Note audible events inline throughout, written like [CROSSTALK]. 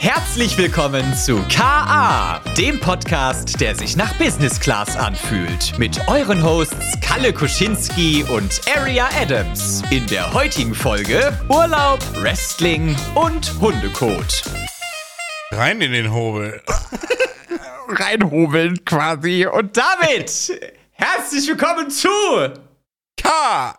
Herzlich willkommen zu KA, dem Podcast, der sich nach Business Class anfühlt. Mit euren Hosts Kalle Kuschinski und Aria Adams. In der heutigen Folge Urlaub, Wrestling und Hundekot. Rein in den Hobel. [LAUGHS] Reinhobeln quasi. Und damit herzlich willkommen zu K.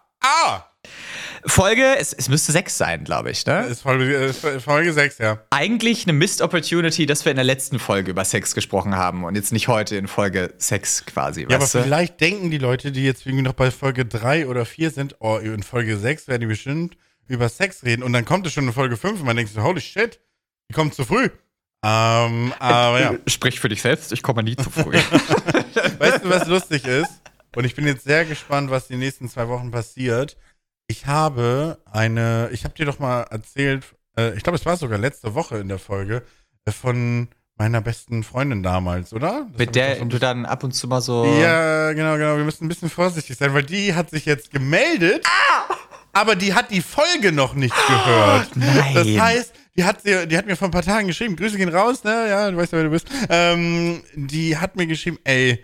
Folge, es, es müsste sechs sein, glaube ich, ne? Ist Folge, ist Folge 6, ja. Eigentlich eine Missed Opportunity, dass wir in der letzten Folge über Sex gesprochen haben und jetzt nicht heute in Folge 6 quasi, Ja, aber weißt du? vielleicht denken die Leute, die jetzt irgendwie noch bei Folge 3 oder 4 sind, oh, in Folge 6 werden die bestimmt über Sex reden und dann kommt es schon in Folge 5 und man denkt so, holy shit, die kommt zu früh. Ähm, aber ja. [LAUGHS] Sprich für dich selbst, ich komme nie zu früh. [LAUGHS] Weißt du, was lustig ist? Und ich bin jetzt sehr gespannt, was die nächsten zwei Wochen passiert. Ich habe eine, ich habe dir doch mal erzählt, äh, ich glaube, es war sogar letzte Woche in der Folge, äh, von meiner besten Freundin damals, oder? Das Mit der so du dann ab und zu mal so. Ja, genau, genau. Wir müssen ein bisschen vorsichtig sein, weil die hat sich jetzt gemeldet, aber die hat die Folge noch nicht gehört. nein. Das heißt, die hat, sie, die hat mir vor ein paar Tagen geschrieben, Grüße gehen raus, ne? Ja, du weißt ja, wer du bist. Ähm, die hat mir geschrieben, ey,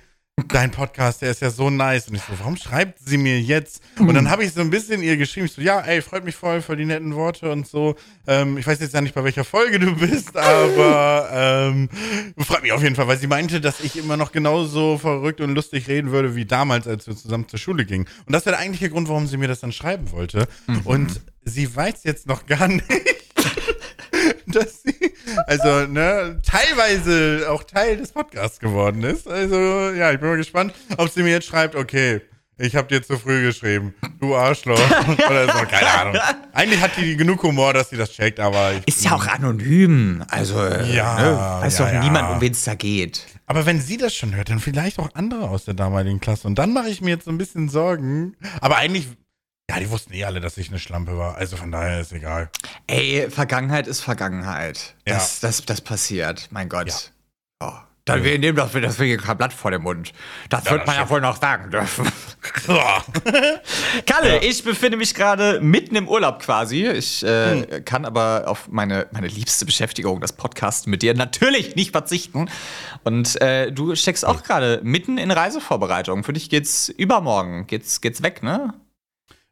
dein Podcast, der ist ja so nice. Und ich so, warum schreibt sie mir jetzt? Und dann habe ich so ein bisschen ihr geschrieben, ich so, ja, ey, freut mich voll für die netten Worte und so. Ähm, ich weiß jetzt ja nicht, bei welcher Folge du bist, [LAUGHS] aber ähm, freut mich auf jeden Fall, weil sie meinte, dass ich immer noch genauso verrückt und lustig reden würde wie damals, als wir zusammen zur Schule gingen. Und das wäre der eigentliche Grund, warum sie mir das dann schreiben wollte. Und sie weiß jetzt noch gar [LAUGHS] nicht, dass sie, also, ne, teilweise auch Teil des Podcasts geworden ist. Also, ja, ich bin mal gespannt, ob sie mir jetzt schreibt, okay, ich habe dir zu früh geschrieben, du Arschloch. [LAUGHS] Oder so, keine Ahnung. Eigentlich hat die genug Humor, dass sie das checkt, aber Ist ja auch anonym. Also, Ja, ne, weiß ja, doch ja. niemand, um wen es da geht. Aber wenn sie das schon hört, dann vielleicht auch andere aus der damaligen Klasse. Und dann mache ich mir jetzt so ein bisschen Sorgen. Aber eigentlich, ja, die wussten eh alle, dass ich eine Schlampe war. Also von daher ist egal. Ey, Vergangenheit ist Vergangenheit. Ja. Das, das, das passiert. Mein Gott. Oh. Dann wir nehmen doch das wir kein Blatt vor den Mund. Das wird das man ja wohl noch sagen dürfen. [LAUGHS] Kalle, ich befinde mich gerade mitten im Urlaub quasi. Ich äh, kann aber auf meine, meine liebste Beschäftigung, das Podcast mit dir, natürlich nicht verzichten. Und äh, du steckst auch gerade mitten in Reisevorbereitung. Für dich geht's übermorgen. Geht's, geht's weg, ne?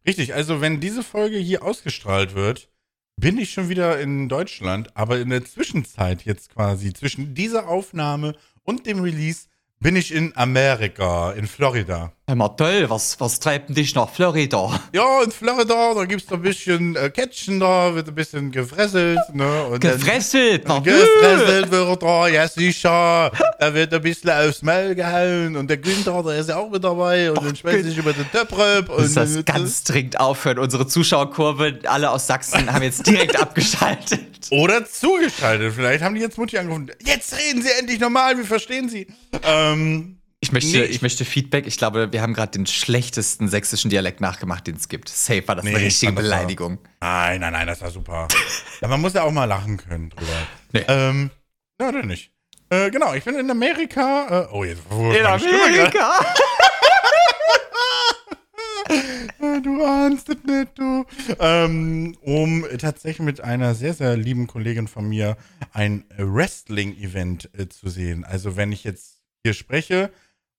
Richtig, also wenn diese Folge hier ausgestrahlt wird, bin ich schon wieder in Deutschland. Aber in der Zwischenzeit jetzt quasi, zwischen dieser Aufnahme und dem Release, bin ich in Amerika, in Florida. Hör mal, toll, was, was treibt denn dich nach Florida? Ja, in Florida, da gibt's so ein bisschen äh, Catchen da, wird ein bisschen gefresselt, ne? Und dann- Gefresselt, nach Gefresselt wird da, ja sicher. Da wird ein bisschen aufs Maul gehauen. Und der Günther, der ist ja auch mit dabei. Und dann schmeißt sich über den Töppröp. muss Und das dann- ganz dringend aufhören. Unsere Zuschauerkurve, alle aus Sachsen, haben jetzt direkt [LAUGHS] abgeschaltet. Oder zugeschaltet. Vielleicht haben die jetzt Mutti angerufen. Jetzt reden sie endlich normal, wir verstehen sie. Ähm, Ich möchte, Nee, ich, möchte Feedback. Ich glaube, wir haben gerade den schlechtesten sächsischen Dialekt nachgemacht, den es gibt. Safe war das Nee, eine ich richtige das war- Beleidigung. nein, nein, nein, das war super. ja, man muss ja auch mal lachen können drüber. Nee. Ähm, ja, oder nicht? Äh, genau, ich bin in Amerika. Äh, oh, jetzt Stimme gerade? Äh, [LAUGHS] Du ahnst es nicht, du. Ähm, um tatsächlich mit einer sehr, sehr lieben Kollegin von mir ein Wrestling-Event äh, zu sehen. Also, wenn ich jetzt hier spreche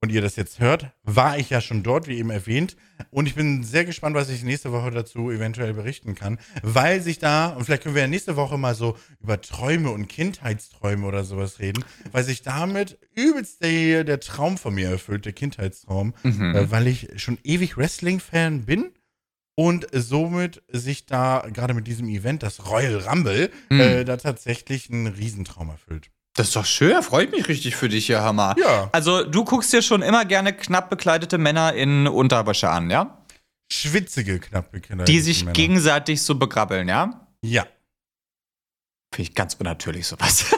und ihr das jetzt hört, war ich ja schon dort, wie eben erwähnt. Und ich bin sehr gespannt, was ich nächste Woche dazu eventuell berichten kann, weil sich da, und vielleicht können wir ja nächste Woche mal so über Träume und Kindheitsträume oder sowas reden, weil sich damit übelst der, der Traum von mir erfüllt, der Kindheitstraum, Mhm. äh, weil ich schon ewig Wrestling-Fan bin. Und somit sich da gerade mit diesem Event, das Royal Rumble, Mhm. äh, da tatsächlich ein Riesentraum erfüllt. Das ist doch schön, freut mich richtig für dich, Herr Hammer. Ja. Also, du guckst dir schon immer gerne knapp bekleidete Männer in Unterwäsche an, ja? Schwitzige, knappe Kinder. Die sich Männer. gegenseitig so begrabbeln, ja? Ja. Finde ich ganz unnatürlich, sowas. [LAUGHS]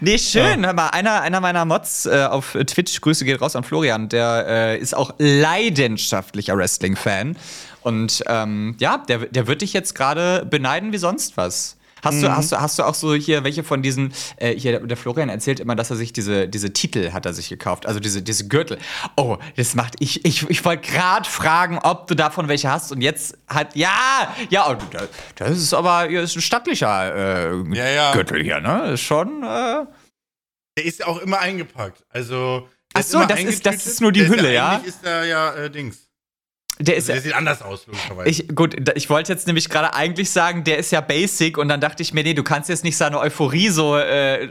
Nee, schön. Hör mal, einer, einer meiner Mods äh, auf Twitch, Grüße geht raus an Florian, der äh, ist auch leidenschaftlicher Wrestling-Fan. Und ähm, ja, der, der wird dich jetzt gerade beneiden wie sonst was. Hast, du, hast, du, hast du auch so hier welche von diesen, äh, hier, der Florian erzählt immer, dass er sich diese, diese Titel hat er sich gekauft, also diese, diese Gürtel. Oh, das macht, ich, ich, ich wollte gerade fragen, ob du davon welche hast und jetzt hat, ja, ja, oh, das, das ist aber, hier ist ein stattlicher äh, Ja, ja. Gürtel hier, ne? Ist schon, äh, Der ist ja auch immer eingepackt. Also. Ach so, das ist- das ist nur die Hülle, ja? ja? Eigentlich ist da ja äh, Dings. Der ist Also der sieht anders aus, logischerweise. Ich, gut, ich wollte jetzt nämlich gerade eigentlich sagen, der ist ja basic und dann dachte ich mir, nee, du kannst jetzt nicht seine Euphorie so äh,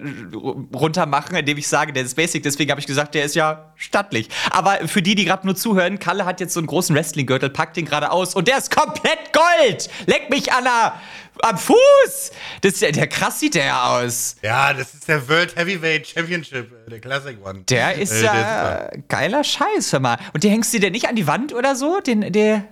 runter machen, indem ich sage, der ist basic. Deswegen habe ich gesagt, der ist ja stattlich. Aber für die, die gerade nur zuhören, Kalle hat jetzt so einen großen Wrestling-Gürtel, packt den gerade aus und der ist komplett Gold. Leck mich an der, am Fuß. Das ist ja, der krass sieht der ja aus. ja, das ist der World Heavyweight Championship, äh, der Classic One. Der ist Äh, der ja geiler Scheiß, hör mal. Und die hängst du dir nicht an die Wand oder so? Den, der.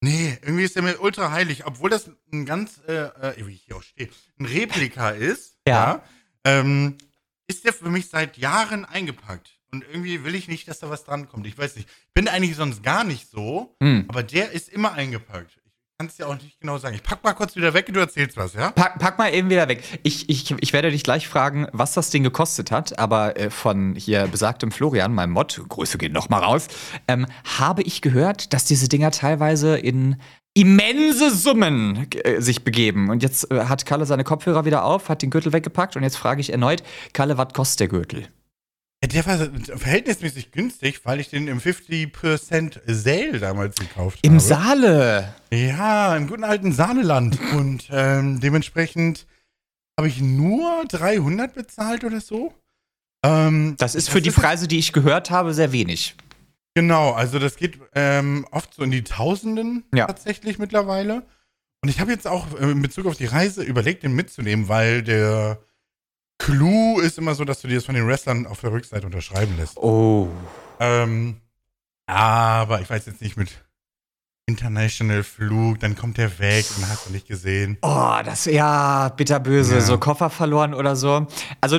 Nee, irgendwie ist der mir ultra heilig, obwohl das ein ganz, äh, äh, wie ich hier auch stehe, ein Replika ist. [LAUGHS] Ja. ähm, ist der für mich seit Jahren eingepackt. Und irgendwie will ich nicht, dass da was dran kommt. Ich weiß nicht. Ich bin eigentlich sonst gar nicht so, Hm. aber der ist immer eingepackt. Ich kann es dir auch nicht genau sagen. Ich pack mal kurz wieder weg und du erzählst was, ja? Pack, pack mal eben wieder weg. Ich, ich, ich werde dich gleich fragen, was das Ding gekostet hat, aber äh, von hier besagtem Florian, meinem Mod, Grüße gehen noch mal raus, ähm, habe ich gehört, dass diese Dinger teilweise in immense Summen äh, sich begeben. Und jetzt äh, hat Kalle seine Kopfhörer wieder auf, hat den Gürtel weggepackt und jetzt frage ich erneut, Kalle, was kostet der Gürtel? Ja, Der war verhältnismäßig günstig, weil ich den im 50% Sale damals gekauft Im habe. Saale. Ja, im guten alten Sahneland. [LAUGHS] Und ähm, dementsprechend habe ich nur 300 bezahlt oder so. Ähm, Das ist für die Preise, die ich gehört habe, sehr wenig. Genau, also das geht ähm, oft so in die Tausenden Ja. tatsächlich mittlerweile. Und ich habe jetzt auch äh, in Bezug auf die Reise überlegt, den mitzunehmen, weil der Clou ist immer so, dass du dir das von den Wrestlern auf der Rückseite unterschreiben lässt. Oh. Ähm, aber ich weiß jetzt nicht mit International Flug, dann kommt der weg und hast du nicht gesehen. Oh, das ja bitterböse, Ja. so Koffer verloren oder so. Also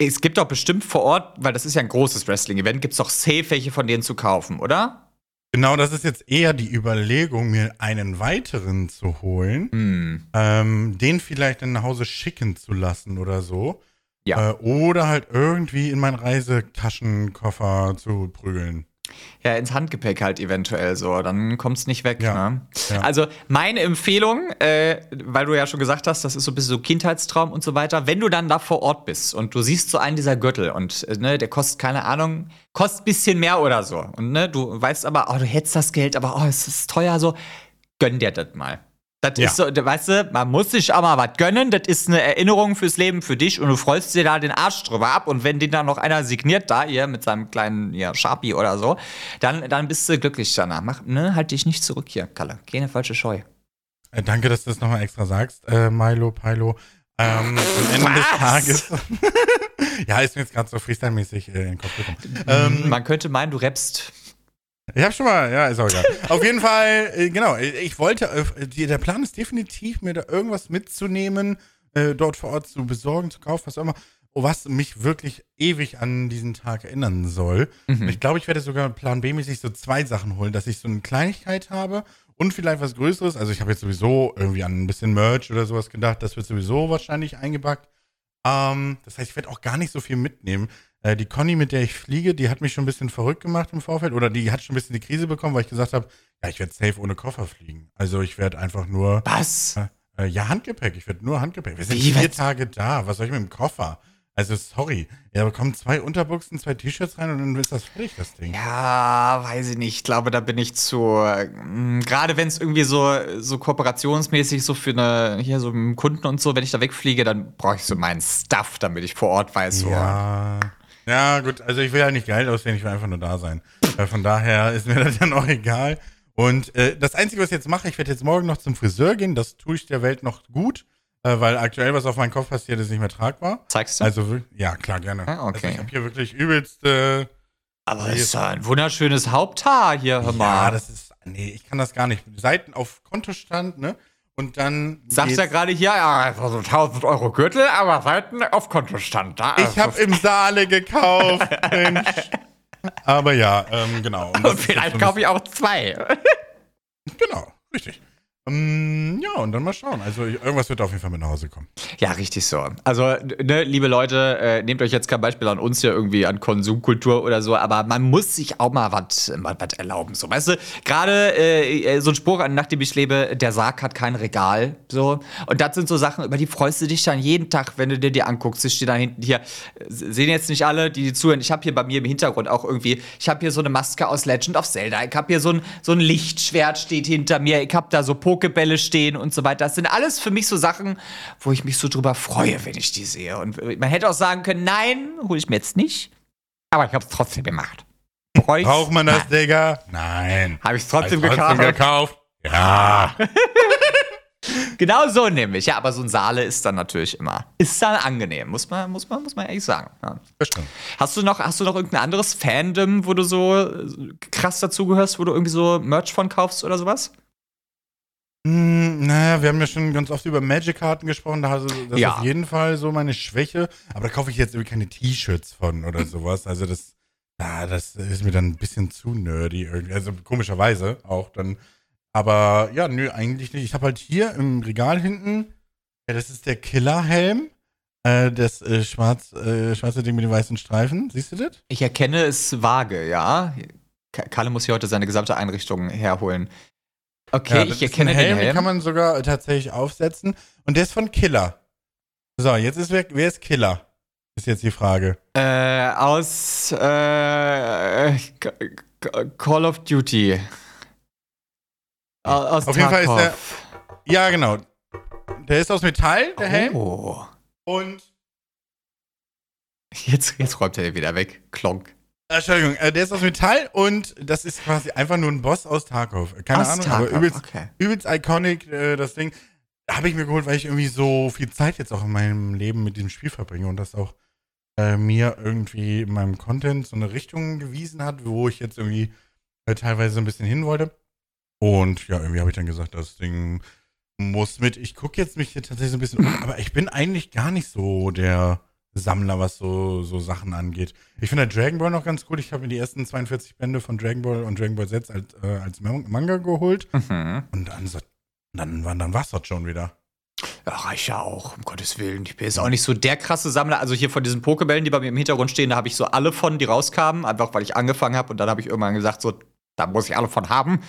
es gibt doch bestimmt vor Ort, weil das ist ja ein großes Wrestling-Event, gibt es doch safe welche von denen zu kaufen, oder? Genau, das ist jetzt eher die Überlegung, mir einen weiteren zu holen, Hm. ähm, den vielleicht dann nach Hause schicken zu lassen oder so. Ja. Äh, oder halt irgendwie in meinen Reisetaschenkoffer zu prügeln. Ja, ins Handgepäck halt eventuell so, dann kommt es nicht weg. Ja. Ne? Ja. Also meine Empfehlung, äh, weil du ja schon gesagt hast, das ist so ein bisschen so Kindheitstraum und so weiter, wenn du dann da vor Ort bist und du siehst so einen dieser Gürtel und äh, ne, der kostet, keine Ahnung, kostet ein bisschen mehr oder so. Und ne, du weißt aber, oh, du hättest das Geld, aber oh, es ist teuer so, gönn dir das mal. Das Ja. ist so, weißt du, man muss sich auch mal was gönnen. Das ist eine Erinnerung fürs Leben für dich und du freust dir da den Arsch drüber ab. Und wenn den dann noch einer signiert, da hier mit seinem kleinen ja, Sharpie oder so, dann, dann bist du glücklich danach. Mach, ne, halt dich nicht zurück hier, Kalle. Keine falsche Scheu. Äh, danke, dass du das nochmal extra sagst, äh, Milo, Pilo. Ähm, am Ende des? Tages. [LAUGHS] ja, ist mir jetzt gerade so freestyle-mäßig äh, in den Kopf gekommen. Ähm, Man könnte meinen, du rappst. Ich hab schon mal, ja, ist auch egal. Auf jeden Fall, äh, genau, ich wollte, äh, die, der Plan ist definitiv, mir da irgendwas mitzunehmen, äh, dort vor Ort zu besorgen, zu kaufen, was auch immer, was mich wirklich ewig an diesen Tag erinnern soll. Mhm. Ich glaube, ich werde sogar Plan B-mäßig so zwei Sachen holen, dass ich so eine Kleinigkeit habe und vielleicht was Größeres. Also ich habe jetzt sowieso irgendwie an ein bisschen Merch oder sowas gedacht, das wird sowieso wahrscheinlich eingepackt. Ähm, das heißt, ich werde auch gar nicht so viel mitnehmen. Äh, die Conny, mit der ich fliege, die hat mich schon ein bisschen verrückt gemacht im Vorfeld oder die hat schon ein bisschen die Krise bekommen, weil ich gesagt habe, ja, ich werde safe ohne Koffer fliegen. Also ich werde einfach nur, Was? äh, ja, Handgepäck, ich werde nur Handgepäck. Wir sind Wie, vier was? Tage da, was soll ich mit dem Koffer? Also sorry, ja, da kommen zwei Unterbuchsen, zwei T-Shirts rein und dann ist das fertig, das Ding. Ja, weiß ich nicht. Ich glaube, da bin ich zu. äh, Gerade wenn es irgendwie so, so kooperationsmäßig so für eine, hier so mit dem Kunden und so, wenn ich da wegfliege, dann brauche ich so meinen Stuff, damit ich vor Ort weiß. Ja. Ja, gut, also ich will ja nicht Geld aussehen, ich will einfach nur da sein. Von daher ist mir [LAUGHS] das dann auch egal. Und äh, das Einzige, was ich jetzt mache, ich werde jetzt morgen noch zum Friseur gehen, das tue ich der Welt noch gut, äh, weil aktuell, was auf meinem Kopf passiert, ist nicht mehr tragbar. Zeigst du? Also, ja, klar, gerne. Ah, okay. Also ich habe hier wirklich übelst, äh, Aber es ist ja ein wunderschönes Haupthaar hier, hör mal. ja, das ist, nee, ich kann das gar nicht. Seiten auf Kontostand, ne? Und dann geht's- ja gerade hier, ja, einfach so 1000 Euro Gürtel, aber Seiten auf Kontostand. Da, Ich habe im Saale gekauft, [LAUGHS] Mensch. Aber ja, ähm, genau. Und Und vielleicht kaufe ich auch zwei. Genau, richtig. Ähm, ja, und dann mal schauen. Also irgendwas wird auf jeden Fall mit nach Hause kommen. Ja, richtig so. Also, ne, liebe Leute, äh, nehmt euch jetzt kein Beispiel an uns hier irgendwie an Konsumkultur oder so, aber man muss sich auch mal was erlauben. So, weißt du, gerade äh, so ein Spruch an, nachdem ich lebe, der Sarg hat kein Regal. So. Und das sind so Sachen, über die freust du dich dann jeden Tag, wenn du dir die anguckst. Ich stehe da hinten hier. Sehen jetzt nicht alle, die, die zuhören. Ich habe hier bei mir im Hintergrund auch irgendwie, ich habe hier so eine Maske aus Legend of Zelda. Ich habe hier so ein, so ein Lichtschwert steht hinter mir. Ich habe da so Pokebälle stehen und so weiter. Das sind alles für mich so Sachen, wo ich mich so drüber freue, wenn ich die sehe. Und man hätte auch sagen können, nein, hole ich mir jetzt nicht. Aber ich habe es trotzdem gemacht. Braucht man das, nein. Digga? Nein. Habe ich es trotzdem, trotzdem gekauft? gekauft? Ja. [LAUGHS] genau so nämlich. Ja, aber so ein Saale ist dann natürlich immer. Ist dann angenehm, muss man, muss man, muss man ehrlich sagen. Ja. Bestimmt. Hast du noch, hast du noch irgendein anderes Fandom, wo du so krass dazugehörst, wo du irgendwie so Merch von kaufst oder sowas? Hm, naja, wir haben ja schon ganz oft über Magic-Karten gesprochen. Da also, das ja. ist auf jeden Fall so meine Schwäche. Aber da kaufe ich jetzt irgendwie keine T-Shirts von oder [LAUGHS] sowas. Also das, ja, das ist mir dann ein bisschen zu nerdy irgendwie. Also komischerweise auch dann. Aber ja, nö, eigentlich nicht. Ich habe halt hier im Regal hinten, ja, das ist der Killerhelm. Äh, das äh, schwarz, äh, schwarze Ding mit den weißen Streifen. Siehst du das? Ich erkenne es vage, ja. Kalle muss hier heute seine gesamte Einrichtung herholen. Okay, ja, ich erkenne den Helm. Den kann man sogar tatsächlich aufsetzen. Und der ist von Killer. So, jetzt ist wer, wer ist Killer? Ist jetzt die Frage. Äh, aus äh, Call of Duty. Aus Auf jeden Fall ist der. Ja, genau. Der ist aus Metall, der Helm. Oh. Und. Jetzt, jetzt räumt er wieder weg. Klonk. Entschuldigung, äh, der ist aus Metall und das ist quasi einfach nur ein Boss aus Tarkov. Keine aus Ahnung, Tarkov, aber übelst, okay. übelst iconic, äh, das Ding. Habe ich mir geholt, weil ich irgendwie so viel Zeit jetzt auch in meinem Leben mit diesem Spiel verbringe und das auch äh, mir irgendwie in meinem Content so eine Richtung gewiesen hat, wo ich jetzt irgendwie äh, teilweise ein bisschen hin wollte. Und ja, irgendwie habe ich dann gesagt, das Ding muss mit. Ich gucke jetzt mich hier tatsächlich so ein bisschen um, aber ich bin eigentlich gar nicht so der Sammler, was so, so Sachen angeht. Ich finde Dragon Ball noch ganz cool. Ich habe mir die ersten 42 Bände von Dragon Ball und Dragon Ball Z als, äh, als Manga geholt. Mhm. Und dann, dann, dann, dann war es das schon wieder. Ja, reicht ja auch, um Gottes Willen. Ich bin jetzt auch nicht so der krasse Sammler. Also hier von diesen Pokebällen, die bei mir im Hintergrund stehen, da habe ich so alle von, die rauskamen, einfach weil ich angefangen habe. Und dann habe ich irgendwann gesagt, so, da muss ich alle von haben.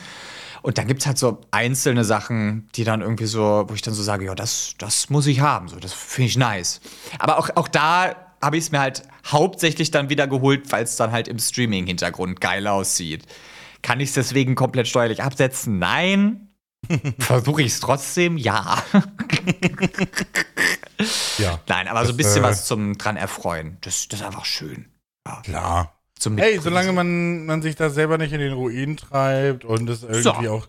Und dann gibt es halt so einzelne Sachen, die dann irgendwie so, wo ich dann so sage, ja, das, das muss ich haben. So, das finde ich nice. Aber auch, auch da habe ich es mir halt hauptsächlich dann wieder geholt, weil es dann halt im Streaming-Hintergrund geil aussieht. Kann ich es deswegen komplett steuerlich absetzen? Nein. [LAUGHS] Versuche ich es trotzdem? Ja. ja. Nein, aber das, so ein bisschen äh, was zum dran erfreuen. Das, das ist einfach schön. Ja. Klar. Zum hey, solange man, man sich da selber nicht in den Ruin treibt und es irgendwie so. auch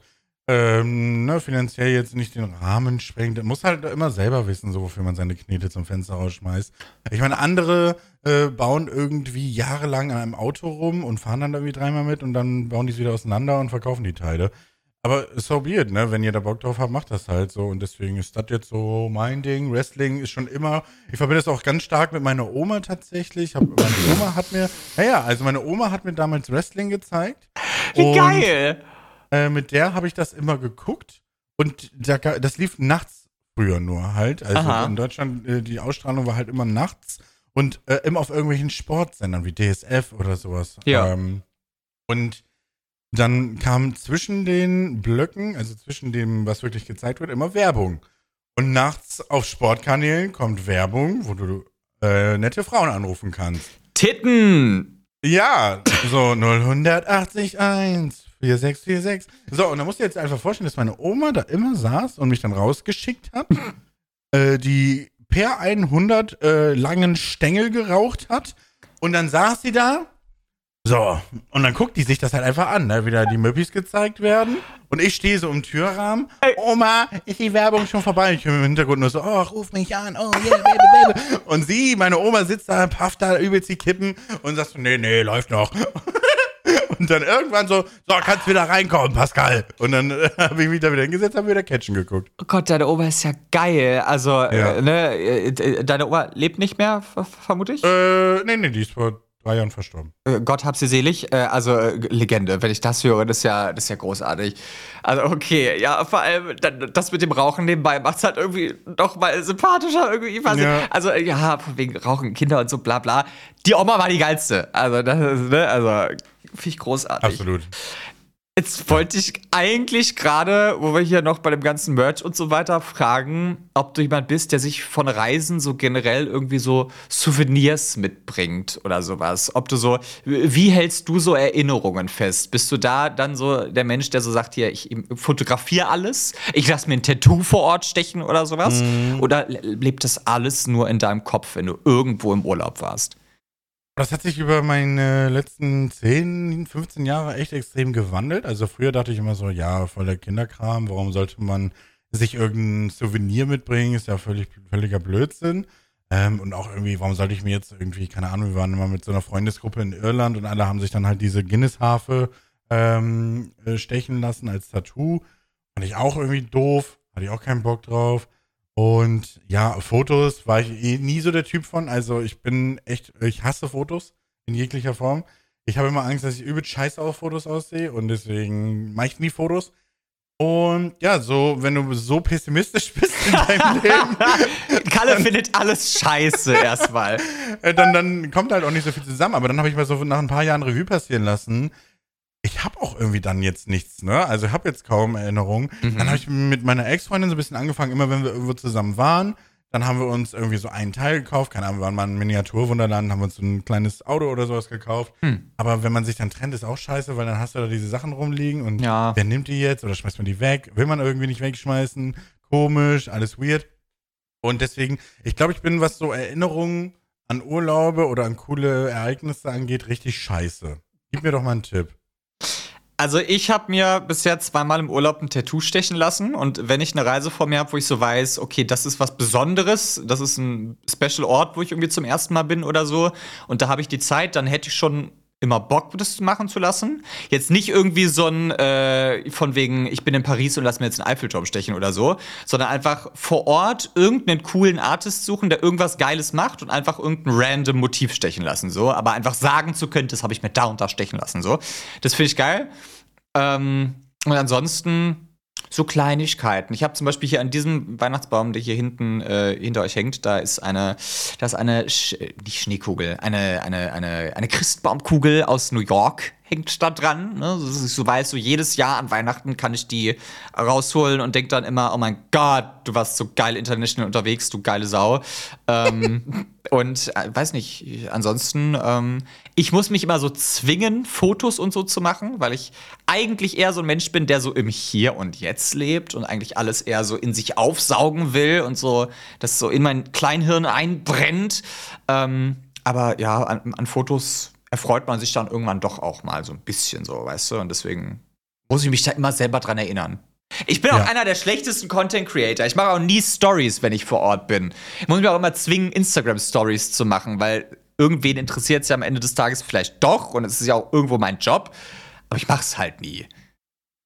ähm, ne, finanziell jetzt nicht den Rahmen sprengt, muss halt immer selber wissen, so wofür man seine Knete zum Fenster rausschmeißt. Ich meine, andere äh, bauen irgendwie jahrelang an einem Auto rum und fahren dann irgendwie dreimal mit und dann bauen die es wieder auseinander und verkaufen die Teile. Aber so be it, ne? Wenn ihr da Bock drauf habt, macht das halt so. Und deswegen ist das jetzt so mein Ding. Wrestling ist schon immer. Ich verbinde das auch ganz stark mit meiner Oma tatsächlich. Hab, meine Oma hat mir. Naja, also meine Oma hat mir damals Wrestling gezeigt. Wie und, geil! Äh, mit der habe ich das immer geguckt. Und da, das lief nachts früher nur halt. Also Aha. in Deutschland, äh, die Ausstrahlung war halt immer nachts und äh, immer auf irgendwelchen Sportsendern wie DSF oder sowas. Ja. Ähm, und dann kam zwischen den Blöcken, also zwischen dem, was wirklich gezeigt wird, immer Werbung. Und nachts auf Sportkanälen kommt Werbung, wo du äh, nette Frauen anrufen kannst. Titten! Ja, so [LAUGHS] 0181 4646. So, und da musst du dir jetzt einfach vorstellen, dass meine Oma da immer saß und mich dann rausgeschickt hat, äh, die per 100 äh, langen Stängel geraucht hat. Und dann saß sie da so, und dann guckt die sich das halt einfach an, ne? Wieder die Möppis gezeigt werden. Und ich stehe so im Türrahmen. Oma, ist die Werbung schon vorbei? Ich höre im Hintergrund nur so, oh, ruf mich an, oh, yeah, baby, baby. Und sie, meine Oma, sitzt da, pafft da übelst die Kippen und sagt so, nee, nee, läuft noch. [LAUGHS] Und dann irgendwann so, so, kannst wieder reinkommen, Pascal. Und dann äh, [LAUGHS] habe ich mich da wieder hingesetzt, habe wieder Catchen geguckt. Oh Gott, deine Oma ist ja geil. Also, ja. äh, ne, äh, deine Oma lebt nicht mehr, vermute ich? Äh, nee, nee, die ist vor Jahren verstorben. Äh, Gott hab sie selig. Äh, also äh, Legende, wenn ich das höre, das ist ja, das ist ja großartig. Also okay, ja, vor allem das mit dem Rauchen nebenbei macht es halt irgendwie noch mal sympathischer irgendwie. Ja. Also ja, wegen Rauchen, Kinder und so, bla bla. Die Oma war die geilste. Also das ist, ne, also finde ich großartig. Absolut. Jetzt wollte ich eigentlich gerade, wo wir hier noch bei dem ganzen Merch und so weiter fragen, ob du jemand bist, der sich von Reisen so generell irgendwie so Souvenirs mitbringt oder sowas. Ob du so, wie hältst du so Erinnerungen fest? Bist du da dann so der Mensch, der so sagt, hier, ich fotografiere alles, ich lasse mir ein Tattoo vor Ort stechen oder sowas? Mhm. Oder lebt das alles nur in deinem Kopf, wenn du irgendwo im Urlaub warst? Das hat sich über meine letzten 10, 15 Jahre echt extrem gewandelt. Also früher dachte ich immer so, ja, voller Kinderkram, warum sollte man sich irgendein Souvenir mitbringen? Ist ja völlig, völliger Blödsinn. Ähm, und auch irgendwie, warum sollte ich mir jetzt irgendwie, keine Ahnung, wir waren immer mit so einer Freundesgruppe in Irland und alle haben sich dann halt diese Guinness-Harfe ähm, äh, stechen lassen als Tattoo. Fand ich auch irgendwie doof, hatte ich auch keinen Bock drauf. Und ja, Fotos war ich eh nie so der Typ von. Also ich bin echt, ich hasse Fotos in jeglicher Form. Ich habe immer Angst, dass ich übel scheiße auf Fotos aussehe und deswegen mache ich nie Fotos. Und ja, so, wenn du so pessimistisch [LAUGHS] bist in deinem Leben. [LAUGHS] Kalle dann, findet alles scheiße [LAUGHS] erstmal. Äh, dann, dann kommt halt auch nicht so viel zusammen. Aber dann habe ich mal so nach ein paar Jahren Revue passieren lassen, ich habe auch irgendwie dann jetzt nichts, ne? Also ich habe jetzt kaum Erinnerungen. Mhm. Dann habe ich mit meiner Ex-Freundin so ein bisschen angefangen, immer wenn wir irgendwo zusammen waren, dann haben wir uns irgendwie so einen Teil gekauft. Keine Ahnung, wir waren mal ein Miniaturwunderland, haben uns so ein kleines Auto oder sowas gekauft. Mhm. Aber wenn man sich dann trennt, ist auch scheiße, weil dann hast du da diese Sachen rumliegen und ja. wer nimmt die jetzt oder schmeißt man die weg? Will man irgendwie nicht wegschmeißen? Komisch, alles weird. Und deswegen, ich glaube, ich bin, was so Erinnerungen an Urlaube oder an coole Ereignisse angeht, richtig scheiße. Gib mir doch mal einen Tipp. Also ich habe mir bisher zweimal im Urlaub ein Tattoo stechen lassen und wenn ich eine Reise vor mir habe, wo ich so weiß, okay, das ist was Besonderes, das ist ein Special Ort, wo ich irgendwie zum ersten Mal bin oder so und da habe ich die Zeit, dann hätte ich schon immer Bock, das machen zu lassen. Jetzt nicht irgendwie so ein äh, von wegen, ich bin in Paris und lass mir jetzt einen Eiffelturm stechen oder so, sondern einfach vor Ort irgendeinen coolen Artist suchen, der irgendwas Geiles macht und einfach irgendein random Motiv stechen lassen, so. Aber einfach sagen zu können, das habe ich mir da und da stechen lassen, so. Das finde ich geil. Ähm, und ansonsten so Kleinigkeiten. Ich habe zum Beispiel hier an diesem Weihnachtsbaum, der hier hinten äh, hinter euch hängt, da ist eine, da ist eine, Sch nicht Schneekugel, eine, eine, eine, eine Christbaumkugel aus New York hängt da dran. Ne? So weiß, so jedes Jahr an Weihnachten kann ich die rausholen und denke dann immer, oh mein Gott, du warst so geil international unterwegs, du geile Sau. ähm, [LAUGHS] und äh, weiß nicht, ansonsten, ähm, ich muss mich immer so zwingen, Fotos und so zu machen, weil ich eigentlich eher so ein Mensch bin, der so im Hier und Jetzt lebt und eigentlich alles eher so in sich aufsaugen will und so, das so in mein Kleinhirn einbrennt. Ähm, aber ja, an, an Fotos erfreut man sich dann irgendwann doch auch mal so ein bisschen so, weißt du? Und deswegen muss ich mich da immer selber dran erinnern. Ich bin ja. auch einer der schlechtesten Content Creator. Ich mache auch nie Stories, wenn ich vor Ort bin. Ich muss mich auch immer zwingen, Instagram Stories zu machen, weil irgendwen interessiert es ja am Ende des Tages vielleicht doch und es ist ja auch irgendwo mein Job. Aber ich mache es halt nie.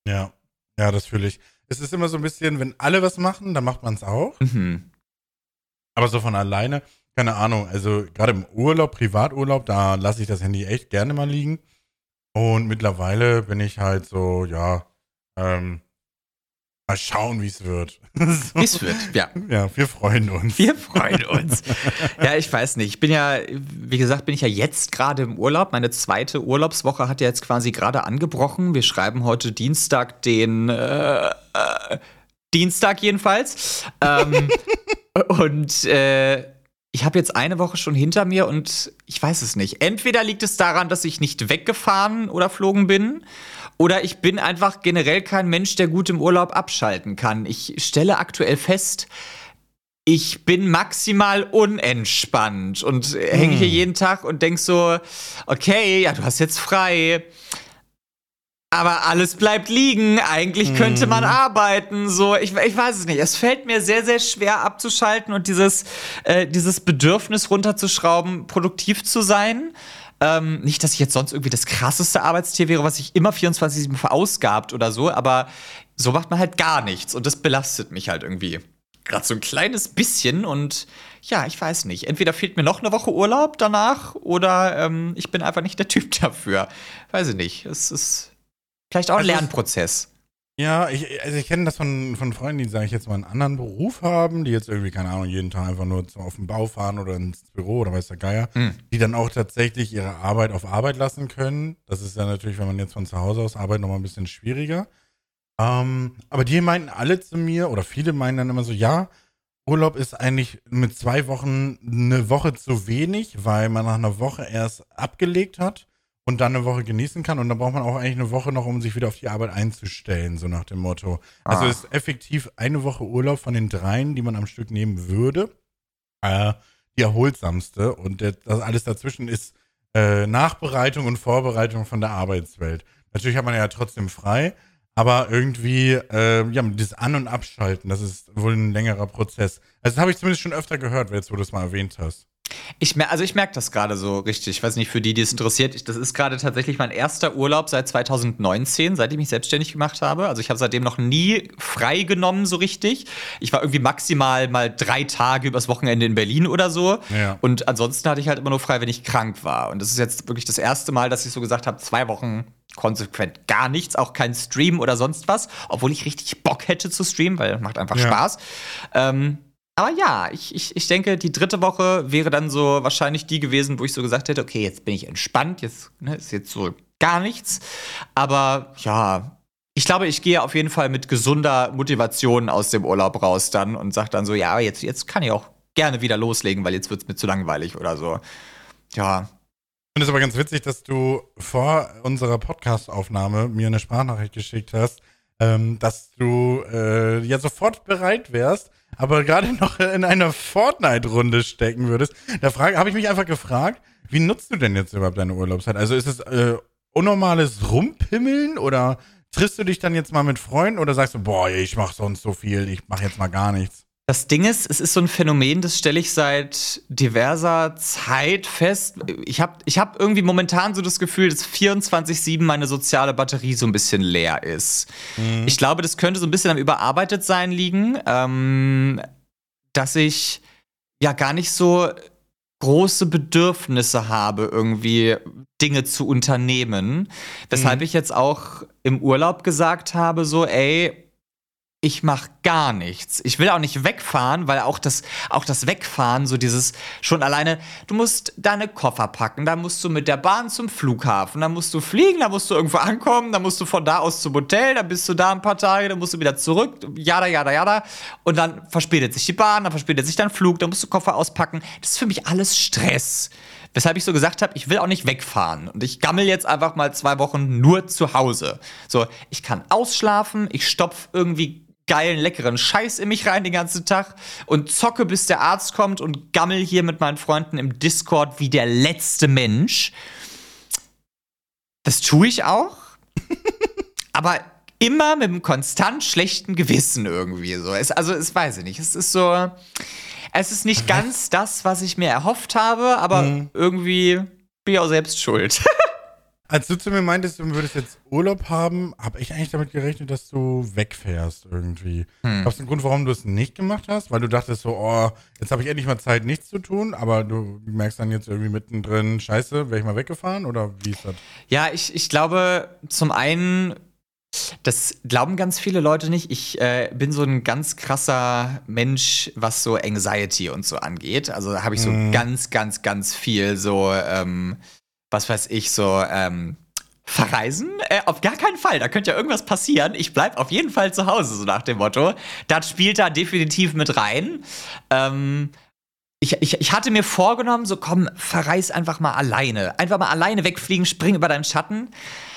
Ja, ja, das fühle ich. Es ist immer so ein bisschen, wenn alle was machen, dann macht man es auch. Mhm. Aber so von alleine. Keine Ahnung, also gerade im Urlaub, Privaturlaub, da lasse ich das Handy echt gerne mal liegen. Und mittlerweile bin ich halt so, ja, ähm, mal schauen, wie es wird. [LAUGHS] Wie es wird, ja. Ja, wir freuen uns. Wir freuen uns. [LAUGHS] ja, ich weiß nicht. Ich bin ja, wie gesagt, bin ich ja jetzt gerade im Urlaub. Meine zweite Urlaubswoche hat ja jetzt quasi gerade angebrochen. Wir schreiben heute Dienstag, den äh, äh, Dienstag jedenfalls. Ähm, [LAUGHS] und äh, ich habe jetzt eine Woche schon hinter mir und ich weiß es nicht. Entweder liegt es daran, dass ich nicht weggefahren oder flogen bin, oder ich bin einfach generell kein Mensch, der gut im Urlaub abschalten kann. Ich stelle aktuell fest, ich bin maximal unentspannt und hänge hier hm. jeden Tag und denk so, okay, ja, du hast jetzt frei aber alles bleibt liegen. Eigentlich könnte man mhm. arbeiten. So, ich, ich weiß es nicht. Es fällt mir sehr, sehr schwer abzuschalten und dieses, äh, dieses Bedürfnis runterzuschrauben, produktiv zu sein. Ähm, nicht, dass ich jetzt sonst irgendwie das krasseste Arbeitstier wäre, was ich immer 24-7 verausgabt oder so, aber so macht man halt gar nichts und das belastet mich halt irgendwie. gerade so ein kleines bisschen und ja, ich weiß nicht. Entweder fehlt mir noch eine Woche Urlaub danach oder ähm, ich bin einfach nicht der Typ dafür. Weiß ich nicht. Es ist vielleicht auch ein also Lernprozess. Ja, ich, also ich kenne das von, von Freunden, die, sage ich jetzt mal, einen anderen Beruf haben, die jetzt irgendwie, keine Ahnung, jeden Tag einfach nur auf den Bau fahren oder ins Büro oder weiß der Geier, mhm. die dann auch tatsächlich ihre Arbeit auf Arbeit lassen können. Das ist ja natürlich, wenn man jetzt von zu Hause aus arbeitet, nochmal ein bisschen schwieriger. Ähm, aber die meinten alle zu mir, oder viele meinen dann immer so, ja, Urlaub ist eigentlich mit zwei Wochen eine Woche zu wenig, weil man nach einer Woche erst abgelegt hat und dann eine Woche genießen kann. Und dann braucht man auch eigentlich eine Woche noch, um sich wieder auf die Arbeit einzustellen, so nach dem Motto. Also ah. ist effektiv eine Woche Urlaub von den dreien, die man am Stück nehmen würde, äh, die erholsamste. Und das alles dazwischen ist äh, Nachbereitung und Vorbereitung von der Arbeitswelt. Natürlich hat man ja trotzdem frei, aber irgendwie, äh, ja, dieses An- und Abschalten, das ist wohl ein längerer Prozess. Also das habe ich zumindest schon öfter gehört, jetzt wo du es mal erwähnt hast. Ich mer also ich merke das gerade so richtig. Ich weiß nicht, für die, die es interessiert. Das ist gerade tatsächlich mein erster Urlaub seit 2019, seit ich mich selbstständig gemacht habe. Also ich habe seitdem noch nie frei genommen so richtig. Ich war irgendwie maximal mal drei Tage übers Wochenende in Berlin oder so. Ja. Und ansonsten hatte ich halt immer nur frei, wenn ich krank war. Und das ist jetzt wirklich das erste Mal, dass ich so gesagt habe, zwei Wochen konsequent gar nichts, auch kein Stream oder sonst was, obwohl ich richtig Bock hätte zu streamen, weil macht einfach ja. Spaß. Ähm, aber ja, ich, ich, ich denke, die dritte Woche wäre dann so wahrscheinlich die gewesen, wo ich so gesagt hätte, okay, jetzt bin ich entspannt, jetzt ne, ist jetzt so gar nichts. Aber ja, ich glaube, ich gehe auf jeden Fall mit gesunder Motivation aus dem Urlaub raus dann und sage dann so, ja, jetzt, jetzt kann ich auch gerne wieder loslegen, weil jetzt wird es mir zu langweilig oder so. Ja. Ich finde es aber ganz witzig, dass du vor unserer Podcast-Aufnahme mir eine Sprachnachricht geschickt hast, ähm, dass du äh, ja sofort bereit wärst, aber gerade [LAUGHS] noch in einer Fortnite-Runde stecken würdest. Da habe ich mich einfach gefragt, wie nutzt du denn jetzt überhaupt deine Urlaubszeit? Also ist es äh, unnormales Rumpimmeln oder triffst du dich dann jetzt mal mit Freunden oder sagst du, boah, ich mach sonst so viel, ich mach jetzt mal gar nichts? Das Ding ist, es ist so ein Phänomen, das stelle ich seit diverser Zeit fest. Ich habe ich hab irgendwie momentan so das Gefühl, dass 24-7 meine soziale Batterie so ein bisschen leer ist. Mhm. Ich glaube, das könnte so ein bisschen am Überarbetetsein liegen, ähm, dass ich ja gar nicht so große Bedürfnisse habe, irgendwie Dinge zu unternehmen. Weshalb mhm. ich jetzt auch im Urlaub gesagt habe, so, ey, ich mach gar nichts. Ich will auch nicht wegfahren, weil auch das, auch das Wegfahren, so dieses schon alleine, du musst deine Koffer packen, da musst du mit der Bahn zum Flughafen, dann musst du fliegen, da musst du irgendwo ankommen, dann musst du von da aus zum Hotel, dann bist du da ein paar Tage, dann musst du wieder zurück, jada, jada, jada. Und dann verspätet sich die Bahn, dann verspätet sich dein Flug, dann musst du Koffer auspacken. Das ist für mich alles Stress. Weshalb ich so gesagt habe, ich will auch nicht wegfahren. Und ich gammel jetzt einfach mal zwei Wochen nur zu Hause. So, ich kann ausschlafen, ich stopf irgendwie geilen, leckeren Scheiß in mich rein den ganzen Tag und zocke, bis der Arzt kommt und gammel hier mit meinen Freunden im Discord wie der letzte Mensch. Das tue ich auch. [LAUGHS] aber immer mit einem konstant schlechten Gewissen irgendwie so. Es, also, es weiß ich nicht. Es ist so. Es ist nicht ganz das, was ich mir erhofft habe, aber mhm. irgendwie bin ich auch selbst schuld. [LAUGHS] Als du zu mir meintest, du würdest jetzt Urlaub haben, habe ich eigentlich damit gerechnet, dass du wegfährst irgendwie. Hm. Gab es einen Grund, warum du es nicht gemacht hast? Weil du dachtest so, oh, jetzt habe ich endlich mal Zeit, nichts zu tun, aber du merkst dann jetzt irgendwie mittendrin, scheiße, wäre ich mal weggefahren oder wie ist das? Ja, ich, ich glaube, zum einen das glauben ganz viele Leute nicht. Ich äh, bin so ein ganz krasser Mensch, was so Anxiety und so angeht. Also da habe ich so mm. ganz, ganz, ganz viel so ähm, was weiß ich, so, ähm, verreisen? Äh, auf gar keinen Fall. Da könnte ja irgendwas passieren. Ich bleib auf jeden Fall zu Hause, so nach dem Motto. Das spielt da definitiv mit rein. Ähm, ich, ich, ich hatte mir vorgenommen, so komm, verreis einfach mal alleine. Einfach mal alleine wegfliegen, spring über deinen Schatten.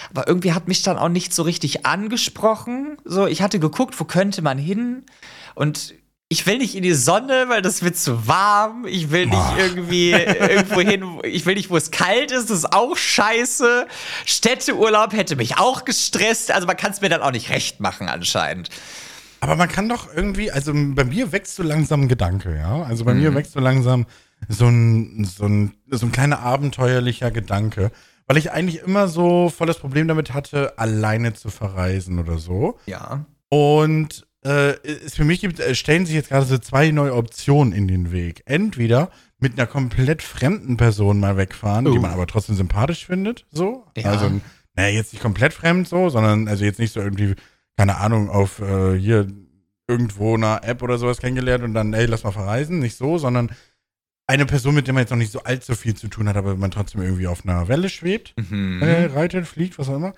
Aber irgendwie hat mich dann auch nicht so richtig angesprochen. So, ich hatte geguckt, wo könnte man hin? Und ich will nicht in die Sonne, weil das wird zu warm. Ich will nicht oh. irgendwie irgendwo hin, ich will nicht, wo es kalt ist, das ist auch scheiße. Städteurlaub hätte mich auch gestresst, also man kann es mir dann auch nicht recht machen anscheinend. Aber man kann doch irgendwie, also bei mir wächst so langsam ein Gedanke, ja. Also bei mhm. mir wächst so langsam so ein, so ein, so ein kleiner abenteuerlicher Gedanke, weil ich eigentlich immer so voll das Problem damit hatte, alleine zu verreisen oder so. Ja. Und äh, es für mich gibt, äh, stellen sich jetzt gerade so zwei neue Optionen in den Weg. Entweder mit einer komplett fremden Person mal wegfahren, die Oh. man aber trotzdem sympathisch findet, so. Ja. Also, naja, jetzt nicht komplett fremd so, sondern also jetzt nicht so irgendwie, keine Ahnung, auf äh, hier irgendwo einer App oder sowas kennengelernt und dann, ey, lass mal verreisen, nicht so, sondern eine Person, mit der man jetzt noch nicht so allzu viel zu tun hat, aber man trotzdem irgendwie auf einer Welle schwebt Mhm. äh, reitet, fliegt, was auch immer.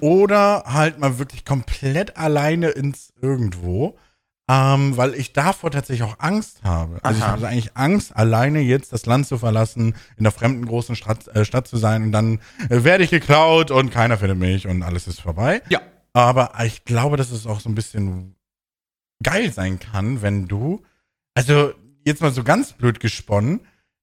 Oder halt mal wirklich komplett alleine ins Irgendwo. Ähm, weil ich davor tatsächlich auch Angst habe. Also ich Aha. habe eigentlich Angst, alleine jetzt das Land zu verlassen, in der fremden großen Stadt, äh, Stadt zu sein und dann äh, werde ich geklaut und keiner findet mich und alles ist vorbei. Ja. Aber ich glaube, dass es auch so ein bisschen geil sein kann, wenn du, also jetzt mal so ganz blöd gesponnen,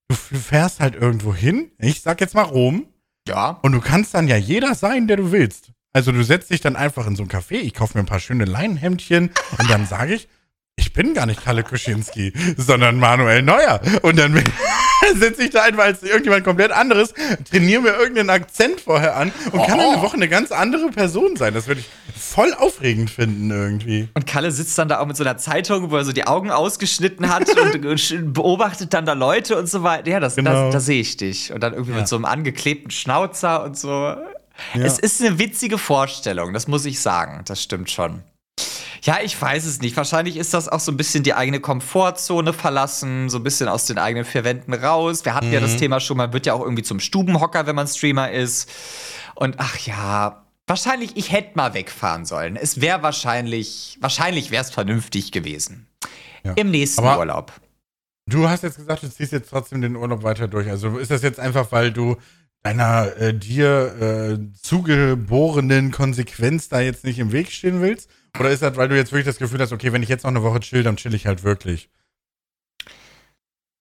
du fährst halt irgendwo hin, ich sag jetzt mal Rom, Ja. und du kannst dann ja jeder sein, der du willst. Also du setzt dich dann einfach in so ein Café, ich kaufe mir ein paar schöne Leinenhemdchen und dann sage ich, ich bin gar nicht Kalle Kuschinski, sondern Manuel Neuer. Und dann sitze ich da einfach als irgendjemand komplett anderes, trainiere mir irgendeinen Akzent vorher an und kann dann eine Woche eine ganz andere Person sein. Das würde ich voll aufregend finden irgendwie. Und Kalle sitzt dann da auch mit so einer Zeitung, wo er so die Augen ausgeschnitten hat und [LAUGHS] beobachtet dann da Leute und so weiter. Ja, das, Genau. da, sehe ich dich. Und dann irgendwie Ja. mit so einem angeklebten Schnauzer und so. Es ist eine witzige Vorstellung, das muss ich sagen. Das stimmt schon. Ja, ich weiß es nicht. Wahrscheinlich ist das auch so ein bisschen die eigene Komfortzone verlassen, so ein bisschen aus den eigenen vier Wänden raus. Wir hatten ja das Thema schon, man wird ja auch irgendwie zum Stubenhocker, wenn man Streamer ist. Und ach ja, wahrscheinlich, ich hätte mal wegfahren sollen. Es wäre wahrscheinlich, wahrscheinlich wäre es vernünftig gewesen. Ja. Im nächsten Aber- Urlaub. Du hast jetzt gesagt, du ziehst jetzt trotzdem den Urlaub weiter durch. Also ist das jetzt einfach, weil du deiner äh, dir äh, zugeborenen Konsequenz da jetzt nicht im Weg stehen willst? Oder ist das, weil du jetzt wirklich das Gefühl hast, okay, wenn ich jetzt noch eine Woche chill, dann chill ich halt wirklich?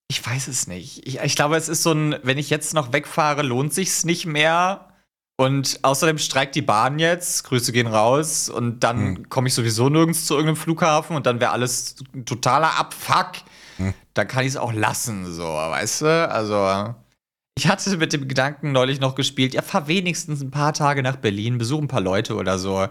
Ich weiß es nicht. Ich, ich glaube, es ist so ein, wenn ich jetzt noch wegfahre, lohnt sich's nicht mehr. Und außerdem streikt die Bahn jetzt, Grüße gehen raus und dann Hm. komme ich sowieso nirgends zu irgendeinem Flughafen und dann wäre alles ein totaler Abfuck. Hm. Dann kann ich es auch lassen, so, weißt du? Also, ich hatte mit dem Gedanken neulich noch gespielt, ja, fahr wenigstens ein paar Tage nach Berlin, besuch ein paar Leute oder so.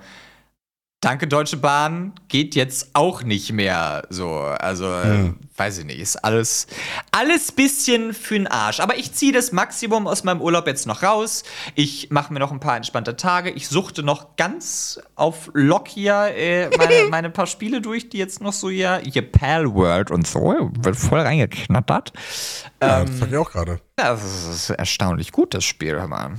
Danke, Deutsche Bahn, geht jetzt auch nicht mehr so. Also, äh, Hm. weiß ich nicht, ist alles, alles bisschen für'n Arsch. Aber ich ziehe das Maximum aus meinem Urlaub jetzt noch raus. Ich mache mir noch ein paar entspannte Tage. Ich suchte noch ganz auf Lock hier äh, meine, [LAUGHS] meine paar Spiele durch, die jetzt noch so hier, hier Pal World und so, wird voll reingeknattert. Ja, Ähm, das sag ich auch gerade. Ja, das ist erstaunlich gut, das Spiel, hör mal.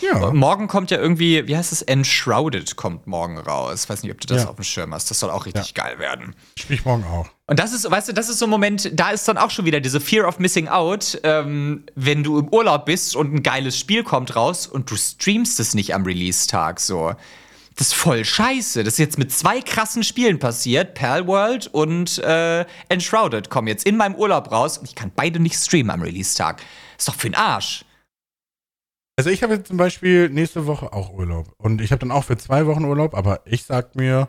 Ja. Morgen kommt ja irgendwie, wie heißt es, Enshrouded kommt morgen raus. Weiß nicht, ob du das Ja. auf dem Schirm hast. Das soll auch richtig geil werden. Spiel ich morgen auch. Und das ist, weißt du, das ist so ein Moment, da ist dann auch schon wieder diese Fear of Missing Out, ähm, wenn du im Urlaub bist und ein geiles Spiel kommt raus und du streamst es nicht am Release-Tag so. Das ist voll scheiße. Das ist jetzt mit zwei krassen Spielen passiert. Pearl World und äh, Enshrouded kommen jetzt in meinem Urlaub raus und ich kann beide nicht streamen am Release-Tag. Ist doch für den Arsch. Also ich habe jetzt zum Beispiel nächste Woche auch Urlaub. Und ich habe dann auch für zwei Wochen Urlaub, aber ich sag mir,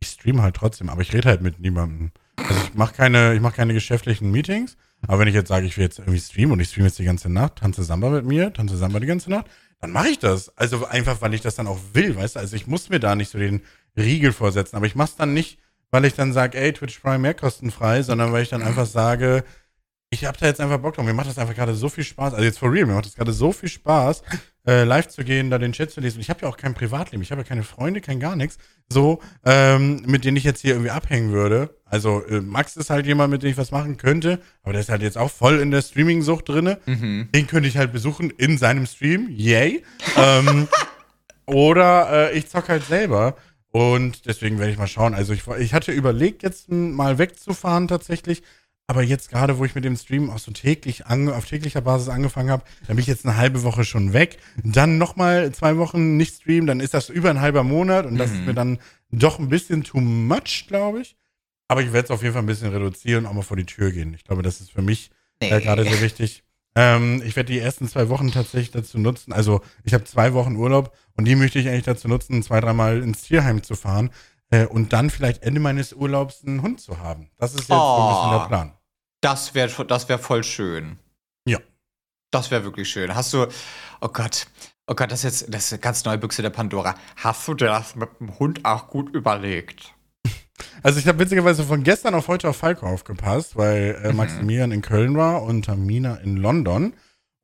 ich stream halt trotzdem, aber ich rede halt mit niemandem. Also ich mache keine, ich mache keine geschäftlichen Meetings. Aber wenn ich jetzt sage, ich will jetzt irgendwie streamen und ich streame jetzt die ganze Nacht, tanze Samba mit mir, tanze Samba die ganze Nacht, dann mache ich das. Also einfach, weil ich das dann auch will, weißt du? Also ich muss mir da nicht so den Riegel vorsetzen. Aber ich mache es dann nicht, weil ich dann sage, ey, Twitch Prime mehr kostenfrei, sondern weil ich dann einfach sage, ich habe da jetzt einfach Bock drauf. Mir macht das einfach gerade so viel Spaß. Also jetzt for real, mir macht das gerade so viel Spaß, [LAUGHS] äh, live zu gehen, da den Chat zu lesen. Und ich habe ja auch kein Privatleben. Ich habe ja keine Freunde, kein gar nichts. So, ähm, mit denen ich jetzt hier irgendwie abhängen würde. Also äh, Max ist halt jemand, mit dem ich was machen könnte. Aber der ist halt jetzt auch voll in der Streaming-Sucht drinne. Den könnte ich halt besuchen in seinem Stream. Yay. [LAUGHS] ähm, oder äh, ich zock halt selber. Und deswegen werde ich mal schauen. Also ich, ich hatte überlegt, jetzt mal wegzufahren tatsächlich. Aber jetzt gerade, wo ich mit dem Stream auch so täglich an, auf täglicher Basis angefangen habe, dann bin ich jetzt eine halbe Woche schon weg. Dann nochmal zwei Wochen nicht streamen, dann ist das über ein halber Monat und das ist mir dann doch ein bisschen too much, glaube ich. Aber ich werde es auf jeden Fall ein bisschen reduzieren und auch mal vor die Tür gehen. Ich glaube, das ist für mich äh, gerade sehr wichtig. Ähm, ich werde die ersten zwei Wochen tatsächlich dazu nutzen. Also ich habe zwei Wochen Urlaub und die möchte ich eigentlich dazu nutzen, zwei, dreimal ins Tierheim zu fahren äh, und dann vielleicht Ende meines Urlaubs einen Hund zu haben. Das ist jetzt so ein bisschen Oh. der Plan. Das wäre das wär voll schön. Ja. Das wäre wirklich schön. Hast du, oh Gott, oh Gott, das ist jetzt das ist eine ganz neue Büchse der Pandora. Hast du dir das mit dem Hund auch gut überlegt? [LAUGHS] Also ich habe witzigerweise von gestern auf heute auf Falco aufgepasst, weil äh, Mhm. Maximilian in Köln war und Tamina in London.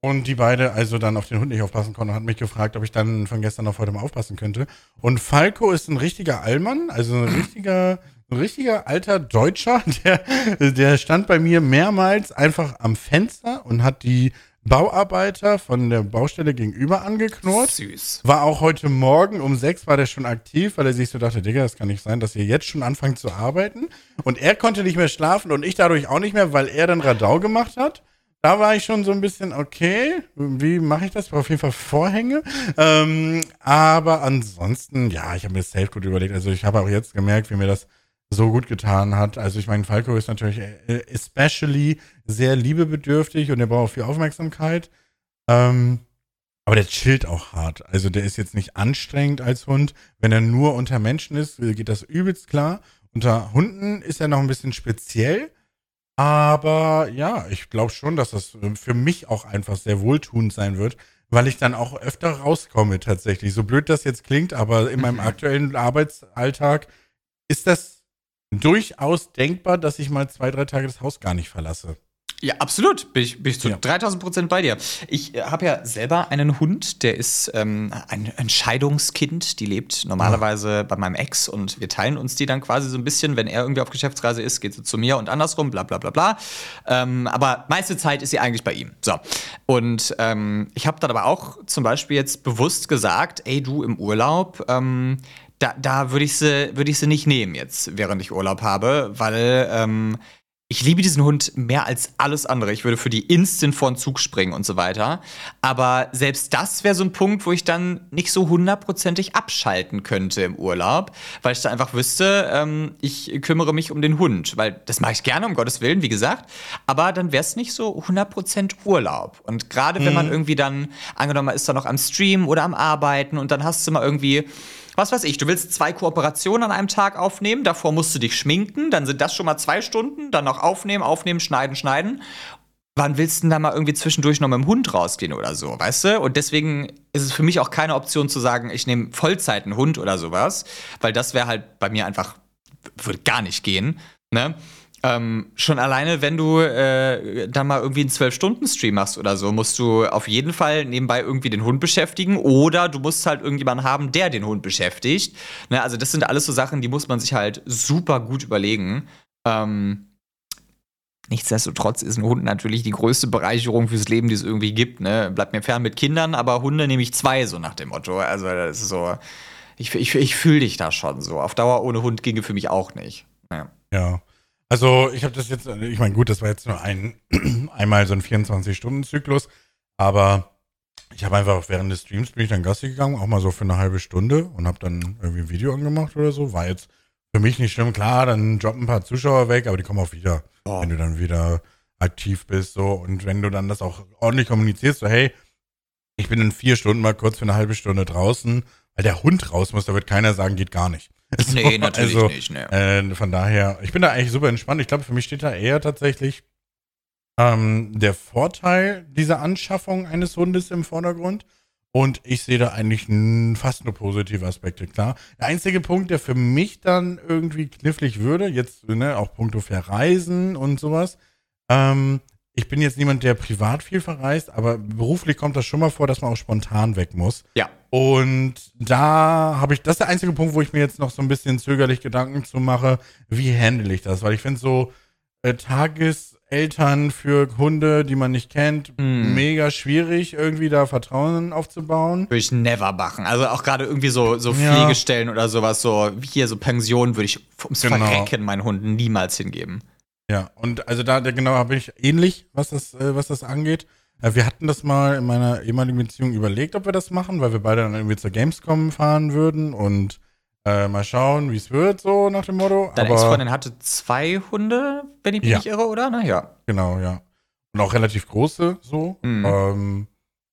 Und die beide also dann auf den Hund nicht aufpassen konnten und hat mich gefragt, ob ich dann von gestern auf heute mal aufpassen könnte. Und Falco ist ein richtiger Allmann, also ein richtiger, ein richtiger alter Deutscher, [LAUGHS] der, der stand bei mir mehrmals einfach am Fenster und hat die Bauarbeiter von der Baustelle gegenüber angeknurrt. Süß. War auch heute Morgen um sechs war der schon aktiv, weil er sich so dachte, Digga, das kann nicht sein, dass ihr jetzt schon anfangt zu arbeiten. Und er konnte nicht mehr schlafen und ich dadurch auch nicht mehr, weil er dann Radau gemacht hat. Da war ich schon so ein bisschen, okay, wie mache ich das? Ich brauche auf jeden Fall Vorhänge. Ähm, aber ansonsten, ja, ich habe mir safe gut überlegt. Also ich habe auch jetzt gemerkt, wie mir das so gut getan hat. Also ich meine, Falco ist natürlich äh, especially sehr liebebedürftig und er braucht viel Aufmerksamkeit. Ähm, aber der chillt auch hart. Also der ist jetzt nicht anstrengend als Hund. Wenn er nur unter Menschen ist, geht das übelst klar. Unter Hunden ist er noch ein bisschen speziell. Aber ja, ich glaube schon, dass das äh, für mich auch einfach sehr wohltuend sein wird, weil ich dann auch öfter rauskomme tatsächlich. So blöd das jetzt klingt, aber in meinem Mhm. aktuellen Arbeitsalltag ist das durchaus denkbar, dass ich mal zwei, drei Tage das Haus gar nicht verlasse. Ja, absolut. Bin ich, bin ich zu Ja. 3000 Prozent bei dir. Ich äh, habe ja selber einen Hund, der ist ähm, ein Entscheidungskind. Die lebt normalerweise bei meinem Ex und wir teilen uns die dann quasi so ein bisschen. Wenn er irgendwie auf Geschäftsreise ist, geht sie zu mir und andersrum, bla bla bla bla. Ähm, aber meiste Zeit ist sie eigentlich bei ihm. So. Und ähm, ich habe dann aber auch zum Beispiel jetzt bewusst gesagt, ey, du im Urlaub, ähm, da, da würde ich, sie, würd ich sie nicht nehmen jetzt, während ich Urlaub habe, weil ähm, ich liebe diesen Hund mehr als alles andere. Ich würde für die instant vor den Zug springen und so weiter. Aber selbst das wäre so ein Punkt, wo ich dann nicht so hundertprozentig abschalten könnte im Urlaub, weil ich da einfach wüsste, ähm, ich kümmere mich um den Hund. Weil das mache ich gerne, um Gottes Willen, wie gesagt. Aber dann wäre es nicht so 100% Urlaub. Und gerade wenn man irgendwie dann, angenommen, man ist da noch am Stream oder am Arbeiten und dann hast du mal irgendwie was weiß ich, du willst zwei Kooperationen an einem Tag aufnehmen, davor musst du dich schminken, dann sind das schon mal zwei Stunden, dann noch aufnehmen, aufnehmen, schneiden, schneiden. Wann willst du denn da mal irgendwie zwischendurch noch mit dem Hund rausgehen oder so, weißt du? Und deswegen ist es für mich auch keine Option zu sagen, ich nehme Vollzeit einen Hund oder sowas, weil das wäre halt bei mir einfach, würde gar nicht gehen, ne? Ähm, schon alleine, wenn du äh, dann mal irgendwie einen 12-Stunden-Stream machst oder so, musst du auf jeden Fall nebenbei irgendwie den Hund beschäftigen oder du musst halt irgendjemanden haben, der den Hund beschäftigt. Ne, also, das sind alles so Sachen, die muss man sich halt super gut überlegen. Ähm, nichtsdestotrotz ist ein Hund natürlich die größte Bereicherung fürs Leben, die es irgendwie gibt. Ne? Bleibt mir fern mit Kindern, aber Hunde nehme ich zwei, so nach dem Motto. Also, das ist so. Ich, ich, ich fühle dich da schon so. Auf Dauer ohne Hund ginge für mich auch nicht. Ja. Ja. Also ich habe das jetzt, ich meine, gut, das war jetzt nur ein, [CLEARS THROAT] einmal so ein 24-Stunden-Zyklus, aber ich habe einfach während des Streams bin ich dann Gassi gegangen, auch mal so für eine halbe Stunde und habe dann irgendwie ein Video angemacht oder so. War jetzt für mich nicht schlimm. Klar, dann droppen ein paar Zuschauer weg, aber die kommen auch wieder, Oh. wenn du dann wieder aktiv bist so und wenn du dann das auch ordentlich kommunizierst, so hey, ich bin in vier Stunden mal kurz für eine halbe Stunde draußen, weil der Hund raus muss, da wird keiner sagen, geht gar nicht. [LAUGHS] So, Nee, natürlich also, nicht. Ne. äh, von daher, ich bin da eigentlich super entspannt. Ich glaube, für mich steht da eher tatsächlich ähm, der Vorteil dieser Anschaffung eines Hundes im Vordergrund. Und ich sehe da eigentlich fast nur positive Aspekte, klar. Der einzige Punkt, der für mich dann irgendwie knifflig würde, jetzt ne, auch puncto Verreisen und sowas, ähm, ich bin jetzt niemand, der privat viel verreist, aber beruflich kommt das schon mal vor, dass man auch spontan weg muss. Ja. Und da habe ich, das ist der einzige Punkt, wo ich mir jetzt noch so ein bisschen zögerlich Gedanken zu mache, wie handle ich das? Weil ich finde so äh, Tageseltern für Hunde, die man nicht kennt, Hm. mega schwierig, irgendwie da Vertrauen aufzubauen. Würde ich never machen. Also auch gerade irgendwie so, so Ja. Pflegestellen oder sowas, so wie hier so Pensionen würde ich ums Genau. Verrecken meinen Hunden niemals hingeben. Ja, und also da, genau habe ich ähnlich, was das, äh, was das angeht. Äh, wir hatten das mal in meiner ehemaligen Beziehung überlegt, ob wir das machen, weil wir beide dann irgendwie zur Gamescom fahren würden und äh, mal schauen, wie es wird, so nach dem Motto. Deine Ex-Freundin hatte zwei Hunde, wenn ich mich Ja. nicht irre, oder? Na ja. Genau, ja. Und auch relativ große so. Mhm. Ähm,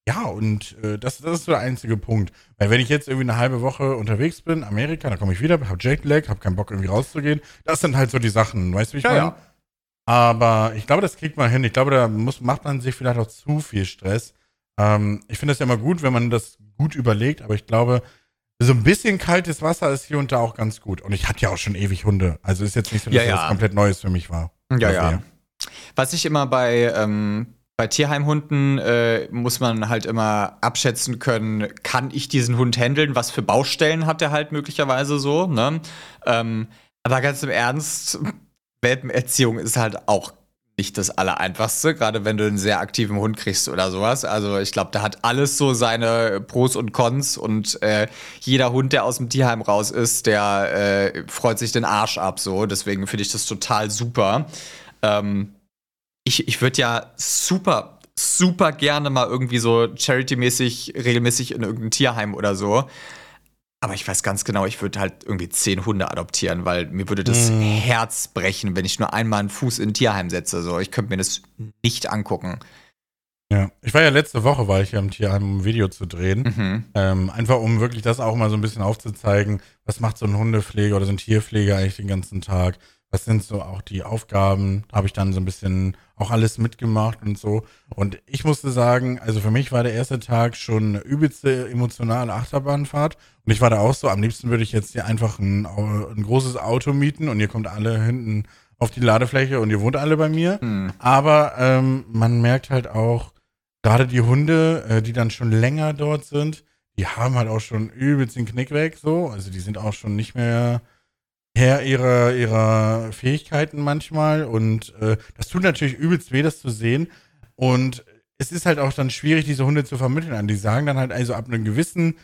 ja, und äh, das, das ist so der einzige Punkt. Weil wenn ich jetzt irgendwie eine halbe Woche unterwegs bin, Amerika, dann komme ich wieder, hab Jetlag, hab keinen Bock irgendwie rauszugehen. Das sind halt so die Sachen, weißt du, wie ich Ja, meine? ja. Aber ich glaube, das kriegt man hin. Ich glaube, da muss, macht man sich vielleicht auch zu viel Stress. Ähm, ich finde das ja immer gut, wenn man das gut überlegt, aber ich glaube, so ein bisschen kaltes Wasser ist hier und da auch ganz gut. Und ich hatte ja auch schon ewig Hunde. Also ist jetzt nicht so, dass Ja, ja. das komplett Neues für mich war. Ja, Das ja. hier. Was ich immer bei, ähm, bei Tierheimhunden äh, muss man halt immer abschätzen können, kann ich diesen Hund handeln? Was für Baustellen hat er halt möglicherweise so, ne? Ähm, aber ganz im Ernst, Welpenerziehung ist halt auch nicht das Allereinfachste, gerade wenn du einen sehr aktiven Hund kriegst oder sowas. Also ich glaube, da hat alles so seine Pros und Cons und äh, jeder Hund, der aus dem Tierheim raus ist, der äh, freut sich den Arsch ab so. Deswegen finde ich das total super. Ähm, ich ich würde ja super, super gerne mal irgendwie so Charity-mäßig, regelmäßig in irgendein Tierheim oder so. Aber ich weiß ganz genau, ich würde halt irgendwie zehn Hunde adoptieren, weil mir würde das Mm. Herz brechen, wenn ich nur einmal einen Fuß in ein Tierheim setze. So, ich könnte mir das nicht angucken. Ja. Ich war ja letzte Woche, war ich ja im Tierheim, um ein Video zu drehen. Mhm. Ähm, einfach um wirklich das auch mal so ein bisschen aufzuzeigen, was macht so ein Hundepfleger oder so ein Tierpfleger eigentlich den ganzen Tag? Was sind so auch die Aufgaben? Habe ich dann so ein bisschen auch alles mitgemacht und so. Und ich musste sagen, also für mich war der erste Tag schon eine übelste emotionale Achterbahnfahrt. Und ich war da auch so, am liebsten würde ich jetzt hier einfach ein, ein großes Auto mieten und ihr kommt alle hinten auf die Ladefläche und ihr wohnt alle bei mir. Mhm. Aber ähm, man merkt halt auch, gerade die Hunde, äh, die dann schon länger dort sind, die haben halt auch schon übelst den Knick weg, so. Also die sind auch schon nicht mehr Herr ihrer, ihrer Fähigkeiten manchmal. Und äh, das tut natürlich übelst weh, das zu sehen. Und es ist halt auch dann schwierig, diese Hunde zu vermitteln an. Die sagen dann halt, also ab einem gewissen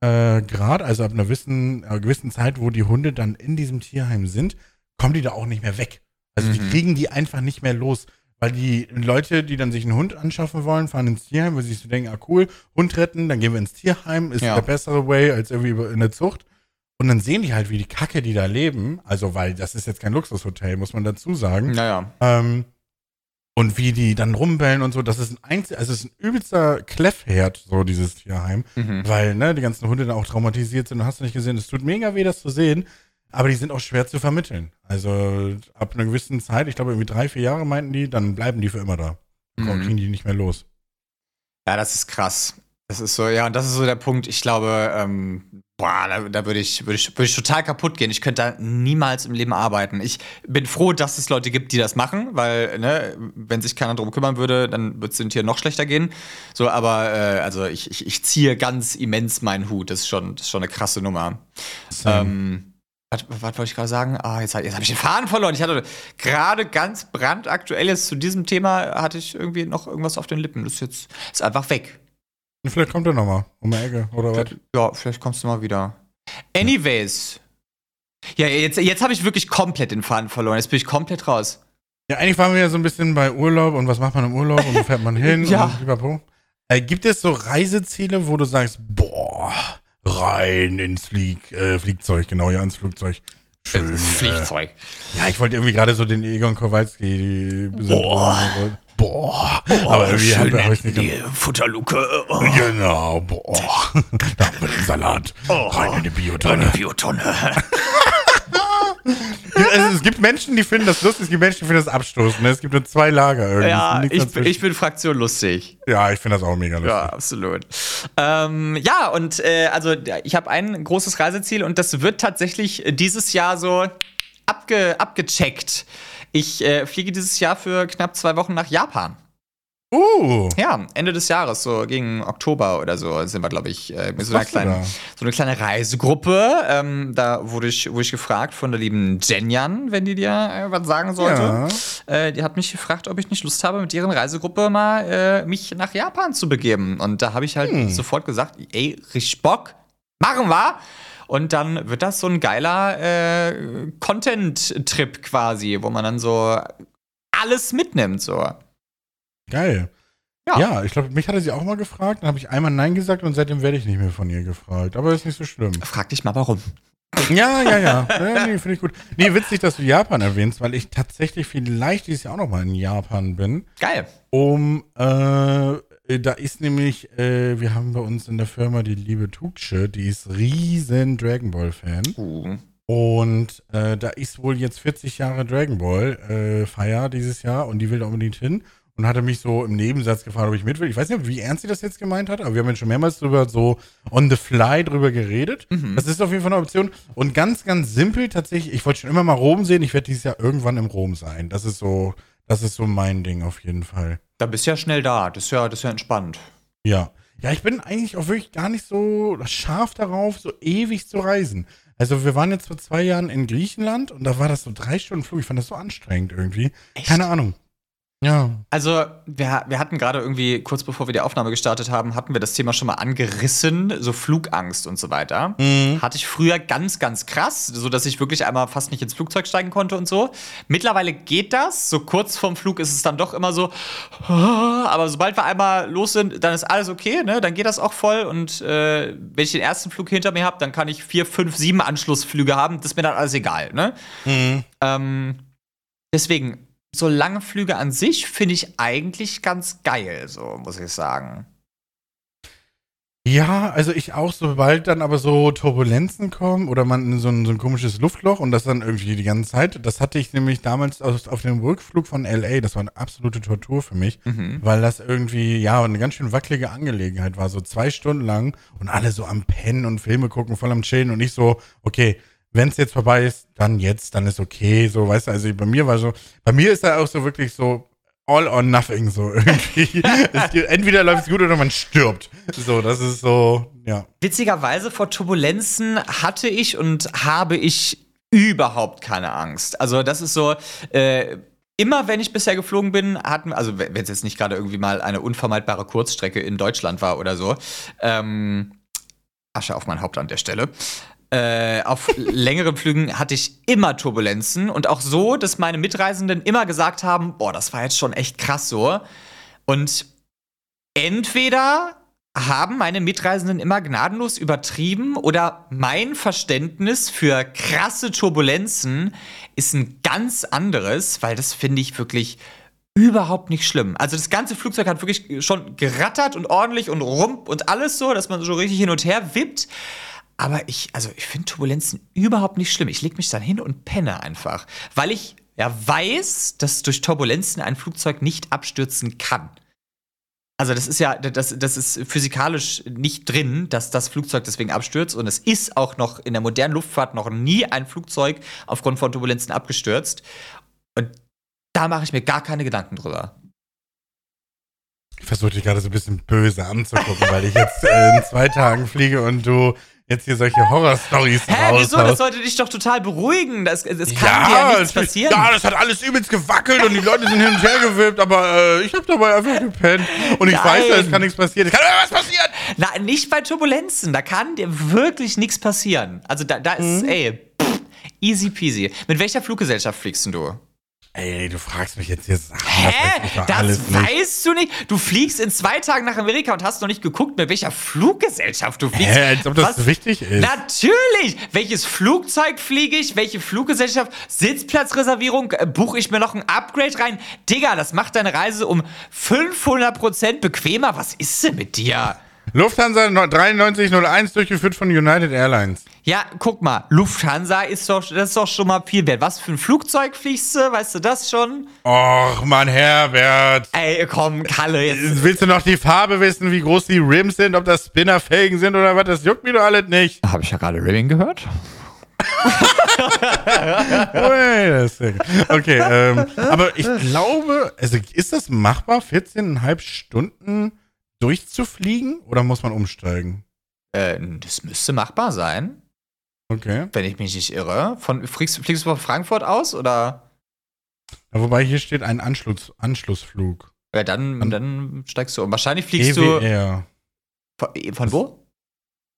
äh, Grad, also ab einer gewissen, äh, gewissen Zeit, wo die Hunde dann in diesem Tierheim sind, kommen die da auch nicht mehr weg. Also die Mhm. kriegen die einfach nicht mehr los. Weil die Leute, die dann sich einen Hund anschaffen wollen, fahren ins Tierheim, weil sie sich so denken, ah cool, Hund retten, dann gehen wir ins Tierheim, ist Ja. der bessere Way als irgendwie über- in der Zucht. Und dann sehen die halt, wie die Kacke, die da leben, also weil das ist jetzt kein Luxushotel, muss man dazu sagen, Naja. ähm, und wie die dann rumbellen und so, das ist ein einzel also es ist ein übelster Kleffherd, so dieses Tierheim, Mhm. weil, ne, die ganzen Hunde dann auch traumatisiert sind und hast du nicht gesehen, es tut mega weh, das zu sehen, aber die sind auch schwer zu vermitteln. Also ab einer gewissen Zeit, ich glaube irgendwie drei, vier Jahre meinten die, dann bleiben die für immer da. Mhm. kriegen die nicht mehr los. Ja, das ist krass. Das ist so, ja, und das ist so der Punkt. Ich glaube, ähm, boah, da, da würde ich, würde ich, würde ich total kaputt gehen. Ich könnte da niemals im Leben arbeiten. Ich bin froh, dass es Leute gibt, die das machen, weil, ne, wenn sich keiner drum kümmern würde, dann würde es den Tieren noch schlechter gehen. So, aber, äh, also ich, ich, ich ziehe ganz immens meinen Hut. Das ist schon, das ist schon eine krasse Nummer. Ähm, was, was wollte ich gerade sagen? Ah, jetzt, jetzt habe ich den Faden verloren. Ich hatte gerade ganz brandaktuell jetzt zu diesem Thema hatte ich irgendwie noch irgendwas auf den Lippen. Das ist jetzt ist einfach weg. Und vielleicht kommt er nochmal um die Ecke, oder was? Ja, vielleicht kommst du mal wieder. Anyways. Ja, jetzt, jetzt habe ich wirklich komplett den Faden verloren. Jetzt bin ich komplett raus. Ja, eigentlich waren wir ja so ein bisschen bei Urlaub und was macht man im Urlaub und wo fährt man [LAUGHS] hin Ja. äh, Gibt es so Reiseziele, wo du sagst, boah, rein ins Flieg, äh, Fliegzeug, genau, ja, ins Flugzeug. Schön. Äh, Fliegzeug. ja, ich wollte irgendwie gerade so den Egon Kowalski Boah. Boah. Aber irgendwie hab, hab ich nicht ganz- Futterluke. Oh, Genau, boah. [LAUGHS] Da wir den Salat. Rein in die Biotonne. Biotonne. [LAUGHS] Also, es gibt Menschen, die finden das lustig, es gibt Menschen, die finden das abstoßend. ne? Es gibt nur zwei Lager irgendwie. Ja, ich, ich bin Fraktion lustig. ja, ich finde das auch mega lustig. Ja, absolut. Ähm, ja, und äh, also ich habe ein großes Reiseziel und das wird tatsächlich dieses Jahr so abge abgecheckt. Ich äh, fliege dieses Jahr für knapp zwei Wochen nach Japan. Uh, Ja, Ende des Jahres, so gegen Oktober oder so, sind wir, glaube ich, äh, mit so einer, kleinen, so eine kleine Reisegruppe. Ähm, da wurde ich, wurde ich gefragt von der lieben Jenjan, wenn die dir äh, was sagen sollte. Ja. Äh, die hat mich gefragt, ob ich nicht Lust habe, mit deren Reisegruppe mal äh, mich nach Japan zu begeben. Und da habe ich halt Hm. sofort gesagt, ey, richtig Bock, machen wir. Und dann wird das so ein geiler äh, Content-Trip quasi, wo man dann so alles mitnimmt. So. geil. Ja. Ja, ich glaube, mich hatte sie auch mal gefragt, dann habe ich einmal Nein gesagt und seitdem werde ich nicht mehr von ihr gefragt. Aber ist nicht so schlimm. Frag dich mal, warum. Ja, ja, ja. ja nee, finde ich gut. Nee, witzig, dass du Japan erwähnst, weil ich tatsächlich vielleicht dieses Jahr auch noch mal in Japan bin. Geil. Um, äh, da ist nämlich, äh, wir haben bei uns in der Firma die liebe Tuksche, die ist riesen Dragon Ball Fan. Uh. Und äh, da ist wohl jetzt 40 Jahre Dragon Ball äh, Feier dieses Jahr und die will da unbedingt hin. und hatte mich so im Nebensatz gefragt, ob ich mit will. Ich weiß nicht, wie ernst sie das jetzt gemeint hat, aber wir haben jetzt schon mehrmals drüber so on the fly drüber geredet. Mhm. Das ist auf jeden Fall eine Option. Und ganz, ganz simpel tatsächlich, ich wollte schon immer mal Rom sehen. Ich werde dieses Jahr irgendwann im Rom sein. Das ist so, das ist so mein Ding auf jeden Fall. Da bist du ja schnell da. Das ist ja, das ist ja entspannt. Ja. Ja, ich bin eigentlich auch wirklich gar nicht so scharf darauf, so ewig zu reisen. Also wir waren jetzt vor zwei Jahren in Griechenland und da war das so drei Stunden Flug. Ich fand das so anstrengend irgendwie. Echt? Keine Ahnung. Ja. Also, wir, wir hatten gerade irgendwie, kurz bevor wir die Aufnahme gestartet haben, hatten wir das Thema schon mal angerissen, so Flugangst und so weiter. Mhm. Hatte ich früher ganz, ganz krass, so dass ich wirklich einmal fast nicht ins Flugzeug steigen konnte und so. Mittlerweile geht das. So kurz vorm Flug ist es dann doch immer so, aber sobald wir einmal los sind, dann ist alles okay, ne? Dann geht das auch voll. Und äh, wenn ich den ersten Flug hinter mir habe, dann kann ich vier, fünf, sieben Anschlussflüge haben. Das ist mir dann alles egal, ne? Mhm. Ähm, deswegen, so lange Flüge an sich finde ich eigentlich ganz geil, so muss ich sagen. Ja, also ich auch, sobald dann aber so Turbulenzen kommen oder man in so ein, so ein komisches Luftloch und das dann irgendwie die ganze Zeit, das hatte ich nämlich damals auf, auf dem Rückflug von LA, das war eine absolute Tortur für mich, Mhm. weil das irgendwie, ja, eine ganz schön wackelige Angelegenheit war, so zwei Stunden lang und alle so am Pennen und Filme gucken, voll am Chillen und ich so, okay, wenn es jetzt vorbei ist, dann jetzt, dann ist okay, so, weißt du, also bei mir war so, bei mir ist da auch so wirklich so all or nothing, so [LAUGHS] irgendwie. es, entweder läuft es gut oder man stirbt. So, das ist so, ja. Witzigerweise vor Turbulenzen hatte ich und habe ich überhaupt keine Angst. Also das ist so, äh, immer wenn ich bisher geflogen bin, hatten, also wenn es jetzt nicht gerade irgendwie mal eine unvermeidbare Kurzstrecke in Deutschland war oder so, ähm, Asche auf mein Haupt an der Stelle. Äh, auf längeren Flügen hatte ich immer Turbulenzen und auch so, dass meine Mitreisenden immer gesagt haben, boah, das war jetzt schon echt krass so. Und entweder haben meine Mitreisenden immer gnadenlos übertrieben oder mein Verständnis für krasse Turbulenzen ist ein ganz anderes, weil das finde ich wirklich überhaupt nicht schlimm. Also das ganze Flugzeug hat wirklich schon gerattert und ordentlich und rump und alles so, dass man so richtig hin und her wippt. Aber ich, also ich finde Turbulenzen überhaupt nicht schlimm. Ich lege mich dann hin und penne einfach, weil ich ja weiß, dass durch Turbulenzen ein Flugzeug nicht abstürzen kann. Also das ist ja, das, das ist physikalisch nicht drin, dass das Flugzeug deswegen abstürzt. Und es ist auch noch in der modernen Luftfahrt noch nie ein Flugzeug aufgrund von Turbulenzen abgestürzt. Und da mache ich mir gar keine Gedanken drüber. Ich versuche dich gerade so ein bisschen böse anzugucken, weil ich jetzt äh, in zwei Tagen fliege und du jetzt hier solche Horror-Stories Hä, wieso? Das sollte dich doch total beruhigen. Das, das kann dir ja nichts passieren. Ja, das hat alles übelst gewackelt und die Leute sind hin und her gewippt, aber äh, ich habe dabei einfach gepennt. Und ich Nein. weiß, ja, es kann nichts passieren. Es kann immer was passieren. Na, nicht bei Turbulenzen. Da kann dir wirklich nichts passieren. Also da, da ist, ey, pff, easy peasy. Mit welcher Fluggesellschaft fliegst du? Ey, du fragst mich jetzt hier. Hä? Das Das alles nicht. weißt du nicht? Du fliegst in zwei Tagen nach Amerika und hast noch nicht geguckt, mit welcher Fluggesellschaft du fliegst. Hä, als ob das Was? wichtig ist. Natürlich! Welches Flugzeug fliege ich? Welche Fluggesellschaft? Sitzplatzreservierung? Äh, Buche ich mir noch ein Upgrade rein? Digga, das macht deine Reise um 500% bequemer. Was ist denn mit dir? Lufthansa 9301 durchgeführt von United Airlines. Ja, guck mal, Lufthansa ist doch, das ist doch schon mal viel wert. Was für ein Flugzeug fliegst du? Weißt du das schon? Och, Mann, Herbert. Ey, komm, Kalle, jetzt. Willst du noch die Farbe wissen, wie groß die Rims sind, ob das Spinnerfelgen sind oder was? Das juckt mich doch alles nicht. Habe ich ja gerade Ribbing gehört? Okay, ähm, aber ich glaube, also ist das machbar, 14,5 Stunden durchzufliegen oder muss man umsteigen? Äh, das müsste machbar sein, Okay. wenn ich mich nicht irre. Von, fliegst, fliegst du von Frankfurt aus oder? Ja, wobei hier steht ein Anschluss, Anschlussflug. Ja, dann, An- dann steigst du um. Wahrscheinlich fliegst EWR. du. Von, von wo?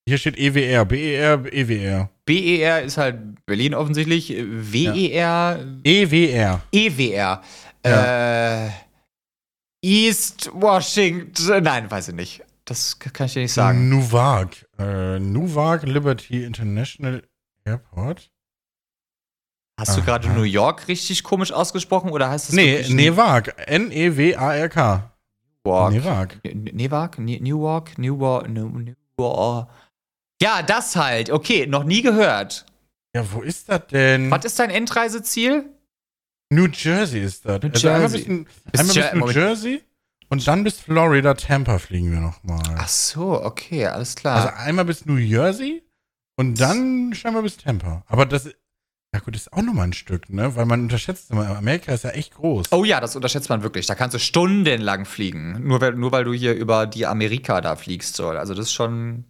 Hier steht E EWR, BER, EWR. BER ist halt Berlin offensichtlich. WER, EWR. EWR. Äh, East Washington. Nein, weiß ich nicht. Das kann ich dir nicht sagen. Newark. Äh, Newark Liberty International Airport. Hast du gerade. New York richtig komisch ausgesprochen oder heißt das Nee, wirklich Newark. N-E-W-A-R-K. Newark? Newark. Ne- Newark? Ne- Newark? Newark? Ne- Newark? Ja, das halt. Okay, noch nie gehört. Ja, wo ist das denn? Was ist dein Endreiseziel? New Jersey ist das. New also einmal bis, in- Bis einmal bis New. Jersey und dann bis Florida, Tampa fliegen wir nochmal. Ach so, okay, alles klar. Also einmal bis New Jersey und dann scheinbar bis Tampa. Aber das, ja gut, ist auch nochmal ein Stück, ne? Weil man unterschätzt immer, Amerika ist ja echt groß. Oh ja, das unterschätzt man wirklich. Da kannst du stundenlang fliegen. Nur weil, nur weil du hier über die Amerika da fliegst. So. Also das ist schon,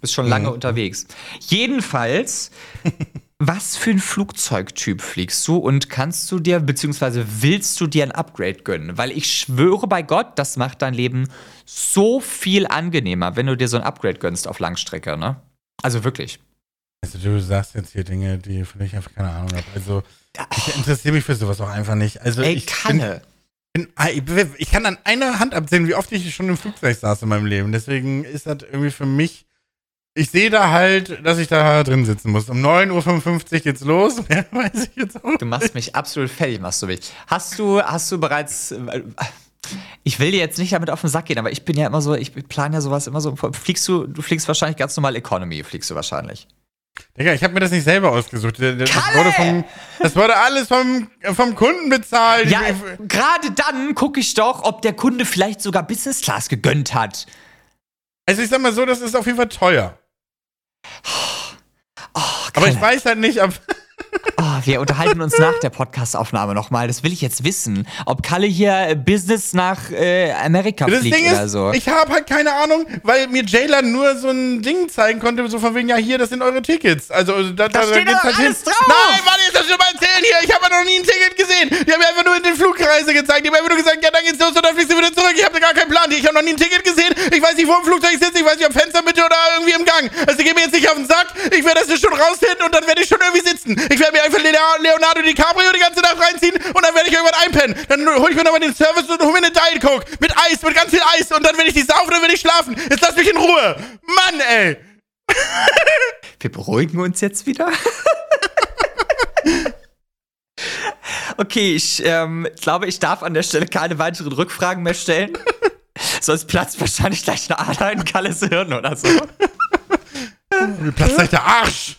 bist schon lange Mhm. unterwegs. Jedenfalls, [LAUGHS] was für ein Flugzeugtyp fliegst du und kannst du dir, beziehungsweise willst du dir ein Upgrade gönnen? Weil ich schwöre bei Gott, das macht dein Leben so viel angenehmer, wenn du dir so ein Upgrade gönnst auf Langstrecke, ne? Also wirklich. Also du sagst jetzt hier Dinge, die von denen ich einfach keine Ahnung habe. Also ich interessiere mich für sowas auch einfach nicht. Also Ey, ich Kanne. Bin, bin, ich kann an einer Hand abzählen, wie oft ich schon im Flugzeug saß in meinem Leben. Deswegen ist das irgendwie für mich. Ich sehe da halt, dass ich da drin sitzen muss. Um 9.55 Uhr geht's los. [LAUGHS] Mehr weiß ich jetzt auch Du machst mich absolut fertig, machst du mich. Hast du, hast du bereits. äh, Ich will dir jetzt nicht damit auf den Sack gehen, aber ich bin ja immer so, ich plane ja sowas immer so. Fliegst du, du fliegst wahrscheinlich ganz normal Economy, fliegst du wahrscheinlich. Digga, ich habe mir das nicht selber ausgesucht. Das Kalle! wurde, vom, das wurde alles vom, vom Kunden bezahlt. Ja, gerade dann gucke ich doch, ob der Kunde vielleicht sogar Business Class gegönnt hat. Also ich sag mal so, das ist auf jeden Fall teuer. Oh, Aber ich weiß halt nicht, ob. Wir unterhalten uns nach der Podcastaufnahme nochmal. Das will ich jetzt wissen. Ob Kalle hier Business nach äh, Amerika Das fliegt Ding oder ist, so. ich habe halt keine Ahnung, weil mir Jaylan nur so ein Ding zeigen konnte, so von wegen, ja, hier, das sind eure Tickets. Also da, da, steht geht's halt alles hin. drauf. Nein, warte, jetzt das schon mal erzählen hier. Ich habe noch nie ein Ticket gesehen. Die haben mir einfach nur in den Flugreise gezeigt. Die haben einfach nur gesagt, ja, dann geht's los und dann fliegst du wieder zurück. Ich habe gar keinen Plan. Ich habe noch nie ein Ticket gesehen. Ich weiß nicht, wo im Flugzeug ich sitze. Ich weiß nicht, ob Fenstermitte oder irgendwie im Gang. Also die gehen mir jetzt nicht auf den Sack. Ich werde das jetzt schon rausfinden und dann werde ich schon irgendwie sitzen. Ich werde mir einfach Leonardo DiCaprio die ganze Nacht reinziehen und dann werde ich irgendwann einpennen. Dann hole ich mir nochmal den Service und hole mir eine Diet Coke mit Eis, mit ganz viel Eis und dann werde ich die saufen und dann werde ich schlafen. Jetzt lass mich in Ruhe. Mann, ey. [LAUGHS] Wir beruhigen uns jetzt wieder. [LAUGHS] okay, ich ähm, glaube, ich darf an der Stelle keine weiteren Rückfragen mehr stellen. [LAUGHS] Sonst platzt wahrscheinlich gleich eine Ader in Kalles Hirn oder so. Mir platzt gleich der Arsch.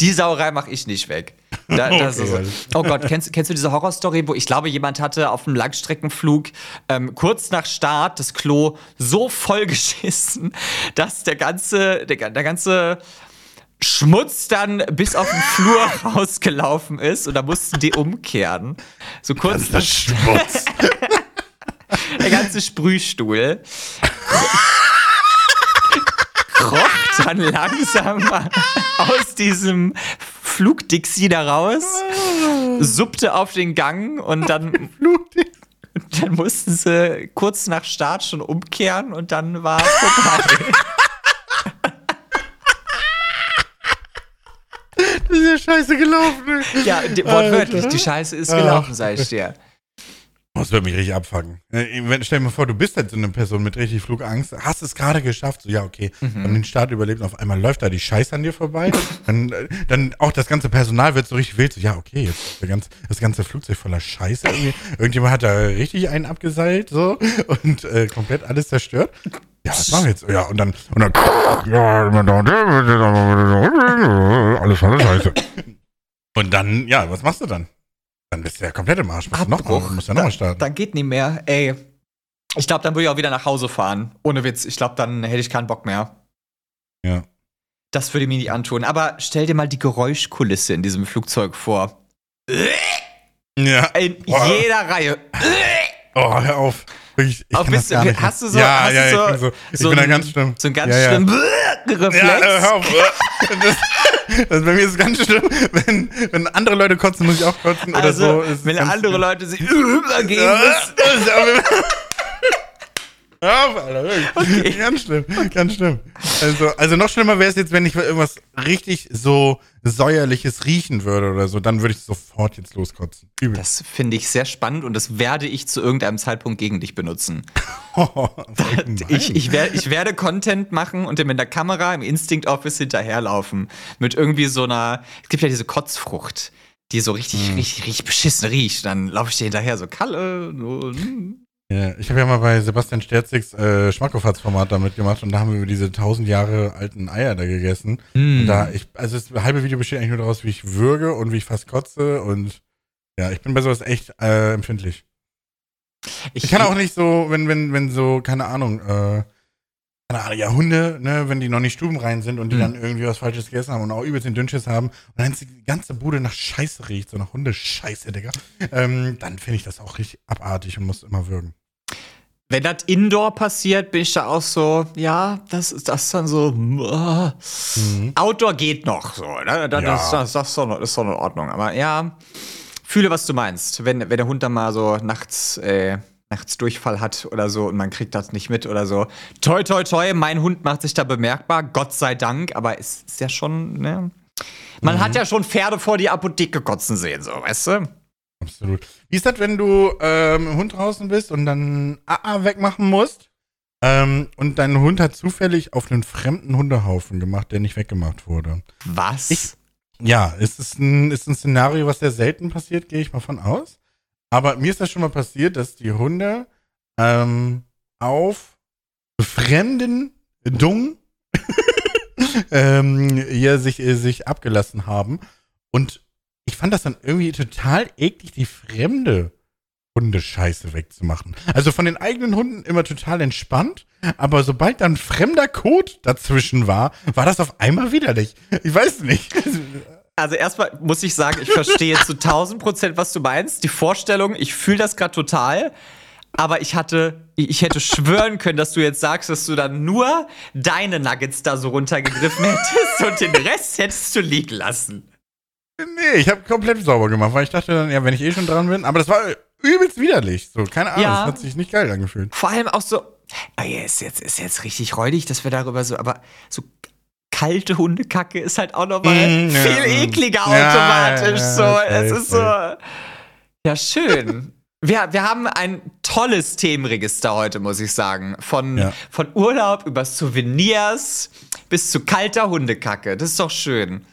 Die Sauerei mache ich nicht weg. Da, [LAUGHS] das Okay, ist so. alles Oh Gott, kennst, kennst du diese Horrorstory, wo ich glaube, jemand hatte auf einem Langstreckenflug ähm, kurz nach Start das Klo so vollgeschissen, [LAUGHS] dass der ganze, der, der ganze Schmutz dann bis auf den Flur [LAUGHS] rausgelaufen ist und da mussten die umkehren. So kurz nach Schmutz. der ganze Sprühstuhl kroch dann langsam aus diesem Flugdixie da raus, suppte auf den Gang und dann, [LAUGHS] dann mussten sie kurz nach Start schon umkehren und dann war vorbei. [LAUGHS] Das ist ja scheiße gelaufen. ja, wortwörtlich, die Scheiße ist gelaufen, sag ich dir. Das wird mich richtig abfacken. Äh, wenn- Stell dir mal vor, du bist halt so eine Person mit richtig Flugangst, hast es gerade geschafft, so ja, okay, Mhm. haben den Start überlebt und auf einmal läuft da die Scheiße an dir vorbei. [LAUGHS] dann, äh, dann auch das ganze Personal wird so richtig wild, so ja, okay, jetzt ganze, das ganze Flugzeug voller Scheiße. Irgendwie. Irgendjemand hat da richtig einen abgeseilt so und äh, komplett alles zerstört. Ja, was machen wir jetzt? Ja, und dann, und dann, ja, [LAUGHS] alles voller Scheiße. [LAUGHS] Und dann, ja, was machst du dann? Dann bist du ja komplett im Arsch. Musst du noch mal, Abbruch. musst ja noch mal Dann- starten. Dann geht nie mehr. Ey, ich glaube, dann würde ich auch wieder nach Hause fahren. Ohne Witz. Ich glaube, dann hätte ich keinen Bock mehr. Ja. Das würde ich mir nicht antun. Aber stell dir mal die Geräuschkulisse in diesem Flugzeug vor. Ja. In Boah. jeder Reihe. Oh, hör auf. Ich Aber kann bist du- nicht. hast du so- ja, hast ja, du ich so- bin so, ich so bin da ein- ganz schlimm. So ein ganz ja, ja. schlimmen [LAUGHS] Reflex. Ja, hör auf. [LAUGHS] Das, bei mir ist es ganz schlimm, wenn, wenn andere Leute kotzen, muss ich auch kotzen oder also, so. ist wenn andere schlimm. Leute sich [LAUGHS] übergeben müssen. das ist aber- Hör auf, Alter. wirklich. Ganz schlimm, ganz schlimm. Also, also noch schlimmer wäre es jetzt, wenn ich irgendwas richtig so säuerliches riechen würde oder so, dann würde ich sofort jetzt loskotzen. Übel. Das finde ich sehr spannend und das werde ich zu irgendeinem Zeitpunkt gegen dich benutzen. [LAUGHS] [LAUGHS] Ich, ich, wer, ich werde Content machen und dem in der Kamera im Instinct Office hinterherlaufen. Mit irgendwie so einer. Es gibt ja diese Kotzfrucht, die so richtig, richtig, richtig beschissen riecht. Dann laufe ich dir hinterher so Kalle. So, hm. Ja, ich habe ja mal bei Sebastian Sterzigs äh, Schmackofatz-Format da mitgemacht und da haben wir über diese tausend Jahre alten Eier da gegessen. Mm. Und da, ich, also das halbe Video besteht eigentlich nur daraus, wie ich würge und wie ich fast kotze und Ja, ich bin bei sowas echt äh, empfindlich. Ich, ich, kann auch nicht so, wenn, wenn, wenn so, keine Ahnung, äh, keine Ahnung, ja, Hunde, ne, wenn die noch nicht stubenrein sind und die mhm. dann irgendwie was Falsches gegessen haben und auch übelst den Dünnschiss haben und dann die ganze Bude nach Scheiße riecht, so nach Hundescheiße, Digga, ähm, dann finde ich das auch richtig abartig und muss immer würgen. Wenn das Indoor passiert, bin ich da auch so, ja, das ist das dann so. Uh. Mhm. Outdoor geht noch so, ne? Das, ja. das, das, das, ist doch, ist doch in Ordnung. Aber ja, fühle, was du meinst. Wenn, wenn der Hund dann mal so nachts, äh, nachts Durchfall hat oder so und man kriegt das nicht mit oder so. Toi, toi, toi, mein Hund macht sich da bemerkbar, Gott sei Dank, aber es ist ja schon, ne? Man mhm. hat ja schon Pferde vor die Apotheke kotzen sehen, so, weißt du? Absolut. Wie ist das, wenn du ähm, im Hund draußen bist und dann AA wegmachen musst? Ähm, und dein Hund hat zufällig auf einen fremden Hundehaufen gemacht, der nicht weggemacht wurde. Was? Ich, ja, es ist ein, ist ein Szenario, was sehr selten passiert, gehe ich mal von aus. Aber mir ist das schon mal passiert, dass die Hunde ähm, auf fremden Dung [LAUGHS] ähm, hier sich, äh, sich abgelassen haben. Und ich fand das dann irgendwie total eklig, die fremde Hundescheiße wegzumachen. Also von den eigenen Hunden immer total entspannt, aber sobald dann fremder Kot dazwischen war, war das auf einmal widerlich. Ich weiß nicht. [LAUGHS] Also erstmal muss ich sagen, ich verstehe zu 1000 Prozent, was du meinst. Die Vorstellung, ich fühle das gerade total. Aber ich hatte, ich hätte schwören können, dass du jetzt sagst, dass du dann nur deine Nuggets da so runtergegriffen hättest und den Rest hättest du liegen lassen. Nee, ich habe komplett sauber gemacht, weil ich dachte dann, ja, wenn ich eh schon dran bin, aber das war übelst widerlich. So, keine Ahnung, ja. das hat sich nicht geil angefühlt. Vor allem auch so, oh ja, ist jetzt, ist jetzt richtig räudig, dass wir darüber so, aber so kalte Hundekacke ist halt auch nochmal mm, viel ja. ekliger automatisch. Ja, so, es ist so. Ja, schön. Wir, wir haben ein tolles Themenregister heute, muss ich sagen. Von, ja. von Urlaub über Souvenirs bis zu kalter Hundekacke. Das ist doch schön.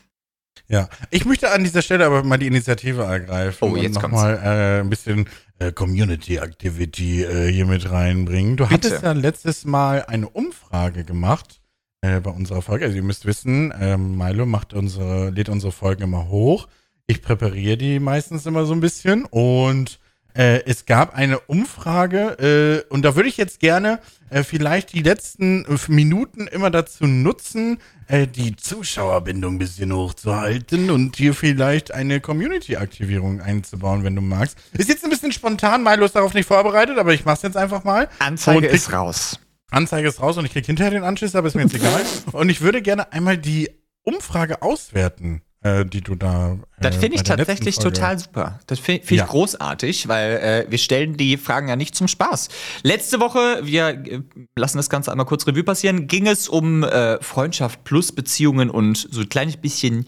Ja, ich möchte an dieser Stelle aber mal die Initiative ergreifen oh, jetzt und nochmal äh, ein bisschen äh, Community Activity äh, hier mit reinbringen. Du Bitte. hattest ja letztes Mal eine Umfrage gemacht äh, bei unserer Folge. Also ihr müsst wissen, ähm, Milo macht unsere, lädt unsere Folgen immer hoch. Ich präpariere die meistens immer so ein bisschen und äh, es gab eine Umfrage äh, und da würde ich jetzt gerne äh, vielleicht die letzten Minuten immer dazu nutzen, äh, die Zuschauerbindung ein bisschen hochzuhalten und hier vielleicht eine Community-Aktivierung einzubauen, wenn du magst. Ist jetzt ein bisschen spontan, Milo ist darauf nicht vorbereitet, aber ich mach's jetzt einfach mal. Anzeige ist raus. Anzeige ist raus und ich krieg hinterher den Anschluss, aber ist mir jetzt [LAUGHS] egal. Und ich würde gerne einmal die Umfrage auswerten äh, die du da. Äh, das finde ich tatsächlich total super. Das finde find ich ja. großartig, weil äh, wir stellen die Fragen ja nicht zum Spaß. Letzte Woche, wir äh, lassen das Ganze einmal kurz Revue passieren, ging es um äh, Freundschaft plus Beziehungen und so ein kleines bisschen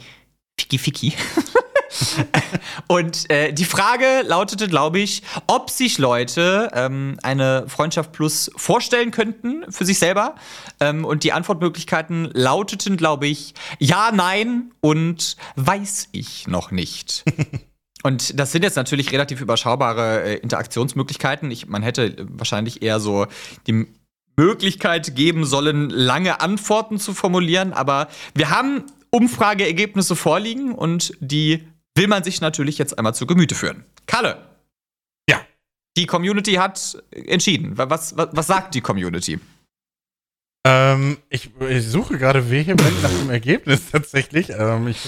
Ficky-Ficky. [LAUGHS] [LAUGHS] und äh, die Frage lautete, glaube ich, ob sich Leute ähm, eine Freundschaft Plus vorstellen könnten für sich selber. Ähm, und die Antwortmöglichkeiten lauteten, glaube ich, ja, nein und weiß ich noch nicht. [LAUGHS] Und das sind jetzt natürlich relativ überschaubare äh, Interaktionsmöglichkeiten. Ich, man hätte wahrscheinlich eher so die Möglichkeit geben sollen, lange Antworten zu formulieren. Aber wir haben Umfrageergebnisse vorliegen und die will man sich natürlich jetzt einmal zu Gemüte führen. Kalle. Ja. Die Community hat entschieden. Was, was, was sagt die Community? Ähm, ich, ich, suche gerade vehement nach dem Ergebnis [LAUGHS] tatsächlich. Ähm, ich,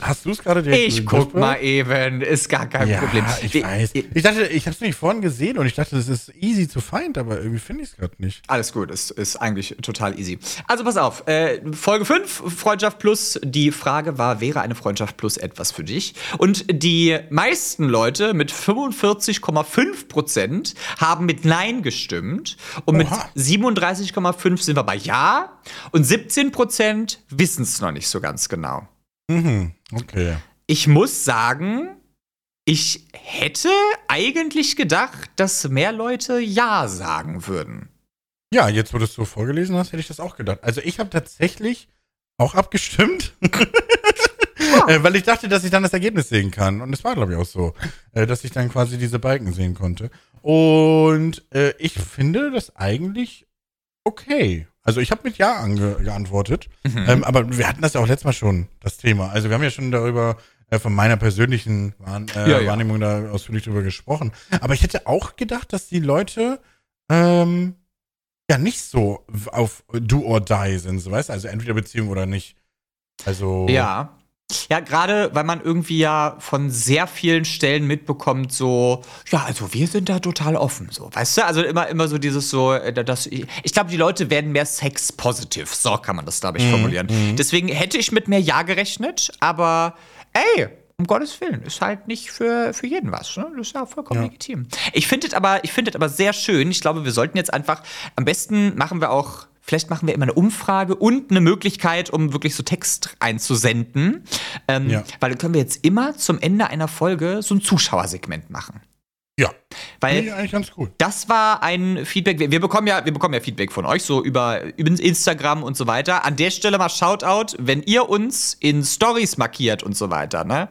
hast du es gerade direkt Ich guck mal eben, ist gar kein ja, Problem. Ich weiß. Ich dachte, ich habe es nicht vorhin gesehen und ich dachte, das ist easy to find, aber irgendwie finde ich es gerade nicht. Alles gut, es ist eigentlich total easy. Also pass auf, äh, Folge 5, Freundschaft Plus. Die Frage war, wäre eine Freundschaft Plus etwas für dich? Und die meisten Leute mit 45,5 Prozent haben mit Nein gestimmt und Oha. mit 37,5 sind wir bei aber ja. Und 17 Prozent wissen es noch nicht so ganz genau. Mhm, okay. Ich muss sagen, ich hätte eigentlich gedacht, dass mehr Leute Ja sagen würden. Ja, jetzt, wo du es so vorgelesen hast, hätte ich das auch gedacht. Also ich habe tatsächlich auch abgestimmt. Ja. [LAUGHS] äh, weil ich dachte, dass ich dann das Ergebnis sehen kann. Und es war, glaube ich, auch so, äh, dass ich dann quasi diese Balken sehen konnte. Und äh, ich finde das eigentlich okay. Also ich habe mit Ja geantwortet. Mhm. Ähm, aber wir hatten das ja auch letztes Mal schon, das Thema. Also wir haben ja schon darüber äh, von meiner persönlichen Wahrn äh, Ja, ja. Wahrnehmung da ausführlich drüber gesprochen. Aber ich hätte auch gedacht, dass die Leute ähm, ja nicht so auf Do or Die sind, so weißt du? Also entweder Beziehung oder nicht. Also. Ja. Ja, gerade weil man irgendwie ja von sehr vielen Stellen mitbekommt, so, ja, also wir sind da total offen, so, weißt du? Also immer, immer so dieses so, äh, das, ich glaube, die Leute werden mehr sex-positiv, so kann man das, glaube ich, formulieren. Deswegen hätte ich mit mehr Ja gerechnet, aber ey, um Gottes Willen, ist halt nicht für, für jeden was. Ne? Das ist ja vollkommen Ja. legitim. Ich finde es aber, ich finde es aber sehr schön. Ich glaube, wir sollten jetzt einfach, am besten machen wir auch, vielleicht machen wir immer eine Umfrage und eine Möglichkeit, um wirklich so Text einzusenden. Ähm, Ja. Weil dann können wir jetzt immer zum Ende einer Folge so ein Zuschauersegment machen. Ja. Weil ich eigentlich ganz cool. das war ein Feedback. Wir, wir, bekommen ja, wir bekommen ja Feedback von euch, so über, über Instagram und so weiter. An der Stelle mal Shoutout, wenn ihr uns in Stories markiert und so weiter, ne?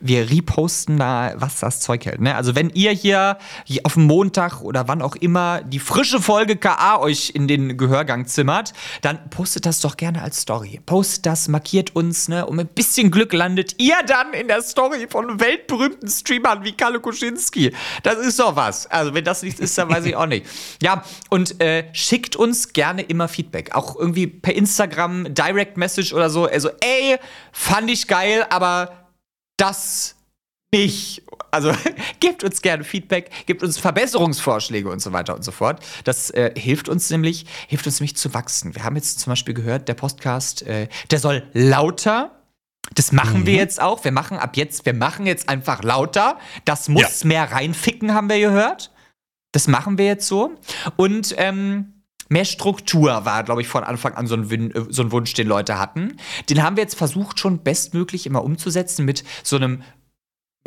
Wir reposten da, was das Zeug hält, ne? Also wenn ihr hier, hier auf dem Montag oder wann auch immer die frische Folge KA euch in den Gehörgang zimmert, dann postet das doch gerne als Story. Postet das, markiert uns, ne? Um ein bisschen Glück landet ihr dann in der Story von weltberühmten Streamern wie Kalle Kuschinski. Das ist doch was. Also, wenn das nichts ist, dann weiß ich auch nicht. Ja, und äh, schickt uns gerne immer Feedback. Auch irgendwie per Instagram, Direct Message oder so. Also, ey, fand ich geil, aber das nicht. Also [LAUGHS] gebt uns gerne Feedback, gebt uns Verbesserungsvorschläge und so weiter und so fort. Das äh, hilft uns nämlich, hilft uns nämlich zu wachsen. Wir haben jetzt zum Beispiel gehört, der Podcast, äh, der soll lauter. Das machen wir jetzt auch. Wir machen ab jetzt, wir machen jetzt einfach lauter. Das muss mehr reinficken, haben wir gehört. Das machen wir jetzt so. Und ähm, mehr Struktur war, glaube ich, von Anfang an so ein, äh, so ein Wunsch, den Leute hatten. Den haben wir jetzt versucht, schon bestmöglich immer umzusetzen mit so einem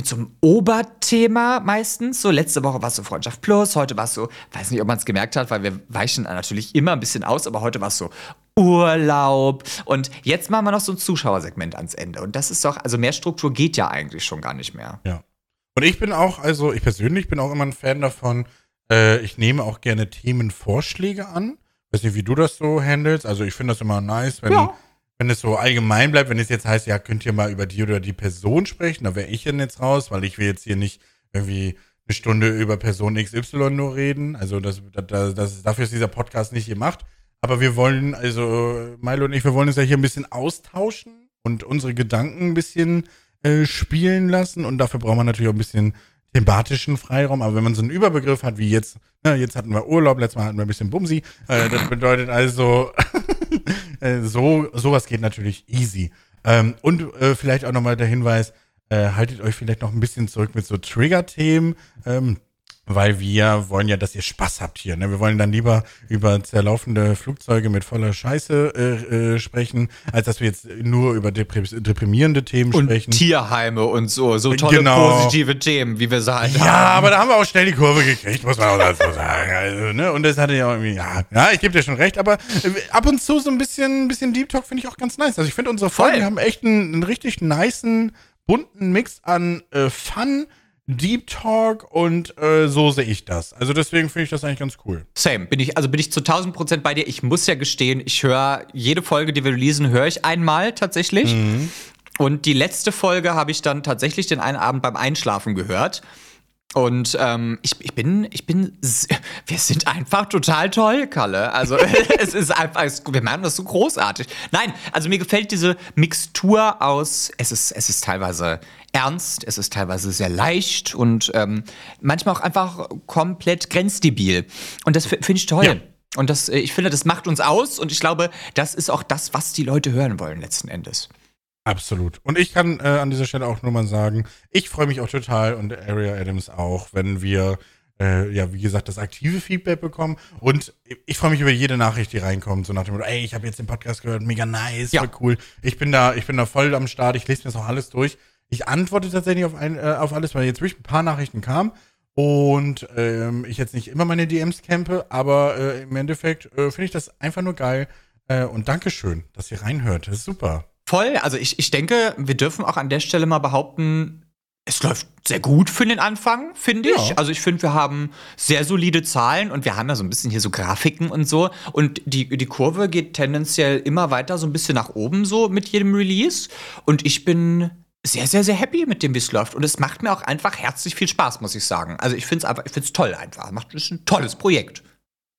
mit so einem Oberthema meistens. So letzte Woche war es so Freundschaft Plus, heute war es so, weiß nicht, ob man es gemerkt hat, weil wir weichen natürlich immer ein bisschen aus, aber heute war es so Urlaub. Und jetzt machen wir noch so ein Zuschauersegment ans Ende. Und das ist doch, also mehr Struktur geht ja eigentlich schon gar nicht mehr. Ja. Und ich bin auch, also ich persönlich bin auch immer ein Fan davon, äh, ich nehme auch gerne Themenvorschläge an. Weiß nicht, wie du das so handelst. Also ich finde das immer nice, wenn, Ja. Wenn es so allgemein bleibt, wenn es jetzt heißt, ja, könnt ihr mal über die oder die Person sprechen, da wäre ich dann jetzt raus, weil ich will jetzt hier nicht irgendwie eine Stunde über Person XY nur reden. Also das, das, das, dafür ist dieser Podcast nicht gemacht. Aber wir wollen, also Milo und ich, wir wollen uns ja hier ein bisschen austauschen und unsere Gedanken ein bisschen äh, spielen lassen. Und dafür braucht man natürlich auch ein bisschen thematischen Freiraum. Aber wenn man so einen Überbegriff hat, wie jetzt, ne, jetzt hatten wir Urlaub, letztes Mal hatten wir ein bisschen Bumsi. Äh, das bedeutet also, [LAUGHS] äh, so, sowas geht natürlich easy. Ähm, und äh, vielleicht auch nochmal der Hinweis, äh, haltet euch vielleicht noch ein bisschen zurück mit so Trigger-Themen. Ähm, weil wir wollen ja, dass ihr Spaß habt hier. Ne? Wir wollen dann lieber über zerlaufende Flugzeuge mit voller Scheiße äh, äh, sprechen, als dass wir jetzt nur über depri deprimierende Themen Und sprechen. Tierheime und so, so tolle Genau. positive Themen, wie wir sie halt Ja, haben. aber da haben wir auch schnell die Kurve gekriegt, muss man auch dazu sagen. Also, ne? Und das hatte ja irgendwie, ja, ja ich gebe dir schon recht, aber äh, ab und zu so ein bisschen, bisschen Deep Talk finde ich auch ganz nice. Also ich finde, unsere Folgen Voll. haben echt einen, einen richtig nicen, bunten Mix an äh, Fun, Deep Talk und äh, so sehe ich das. Also deswegen finde ich das eigentlich ganz cool. Same, bin ich, also bin ich zu 1000 Prozent bei dir. Ich muss ja gestehen, ich höre jede Folge, die wir releasen, höre ich einmal tatsächlich. Und die letzte Folge habe ich dann tatsächlich den einen Abend beim Einschlafen gehört. Und ähm, ich, ich bin, ich bin, wir sind einfach total toll, Kalle. Also [LAUGHS] es ist einfach, wir machen das so großartig. Nein, also mir gefällt diese Mixtur aus, es ist, es ist teilweise ernst, es ist teilweise sehr leicht und ähm, manchmal auch einfach komplett grenzdebil. Und das fi- finde ich toll. Ja. Und das, äh, ich finde, das macht uns aus und ich glaube, das ist auch das, was die Leute hören wollen letzten Endes. Absolut. Und ich kann äh, an dieser Stelle auch nur mal sagen, ich freue mich auch total und Area Adams auch, wenn wir, äh, ja, wie gesagt, das aktive Feedback bekommen. Und ich freue mich über jede Nachricht, die reinkommt, so nach dem Motto, ey, ich habe jetzt den Podcast gehört, mega nice, Ja. voll cool. Ich bin da, ich bin da voll am Start, ich lese mir das auch alles durch. Ich antworte tatsächlich auf, ein, äh, auf alles, weil jetzt wirklich ein paar Nachrichten kamen. Und ähm, ich jetzt nicht immer meine DMs campe, aber äh, im Endeffekt äh, finde ich das einfach nur geil. Äh, und Dankeschön, dass ihr reinhört. Das ist super. Voll, also ich, ich denke, wir dürfen auch an der Stelle mal behaupten, es läuft sehr gut für den Anfang, finde ich. Ja. Also ich finde, wir haben sehr solide Zahlen und wir haben ja so ein bisschen hier so Grafiken und so. Und die, die Kurve geht tendenziell immer weiter so ein bisschen nach oben so mit jedem Release. Und ich bin, sehr, sehr, sehr happy mit dem, wie es läuft. Und es macht mir auch einfach herzlich viel Spaß, muss ich sagen. Also ich finde es einfach, ich finde es toll einfach. Macht ist ein tolles Projekt.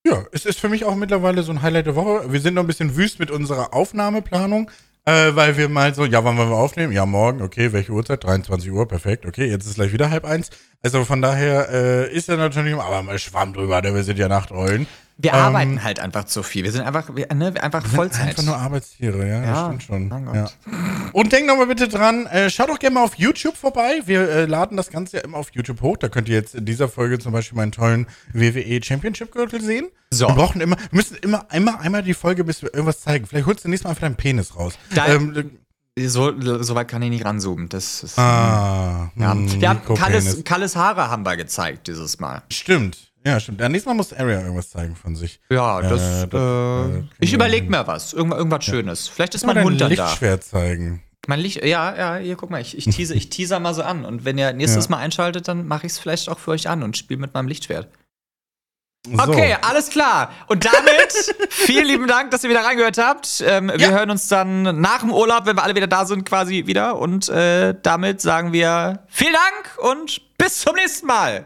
Ja, es ist für mich auch mittlerweile so ein Highlight der Woche. Wir sind noch ein bisschen wüst mit unserer Aufnahmeplanung, äh, weil wir mal so, ja, wann wollen wir aufnehmen? Ja, morgen, okay, welche Uhrzeit? 23 Uhr, perfekt, okay, jetzt ist gleich wieder halb eins. Also von daher äh, ist ja natürlich, aber mal Schwamm drüber, denn wir sind ja Nachtrollen. Wir Ähm, arbeiten halt einfach zu viel. Wir sind einfach, wir, ne, einfach Vollzeit. Einfach nur Arbeitstiere, ja, das Ja, stimmt schon. Ja. Und denkt nochmal bitte dran, äh, schaut doch gerne mal auf YouTube vorbei. Wir äh, laden das Ganze ja immer auf YouTube hoch. Da könnt ihr jetzt in dieser Folge zum Beispiel meinen tollen WWE Championship Gürtel sehen. So. Wir brauchen immer, wir müssen immer einmal, einmal die Folge, bis wir irgendwas zeigen. Vielleicht holst du nächstes Mal einfach deinen Penis raus. Da- ähm, so, so weit kann ich nicht ranzoomen. Das ist, ah, ja. hm, Wir haben Mikropenis. Kalles, Kalles Haare haben wir gezeigt dieses Mal. Stimmt. Ja, stimmt. Ja, nächstes Mal muss Area irgendwas zeigen von sich. Ja, das, Äh, äh, das, äh, ich kriegen überlege wir mir was. Irgendwas, irgendwas Schönes. Vielleicht ist mein Hund dann da. Lichtschwert zeigen. Mein Licht, ja, ja, hier, guck mal, ich, ich, tease, ich teaser mal so an. Und wenn ihr nächstes Ja. Mal einschaltet, dann mache ich es vielleicht auch für euch an und spiele mit meinem Lichtschwert. So. Okay, alles klar. Und damit [LAUGHS] vielen lieben Dank, dass ihr wieder reingehört habt. Ähm, Wir Ja. hören uns dann nach dem Urlaub, wenn wir alle wieder da sind, quasi wieder. Und äh, damit sagen wir vielen Dank und bis zum nächsten Mal.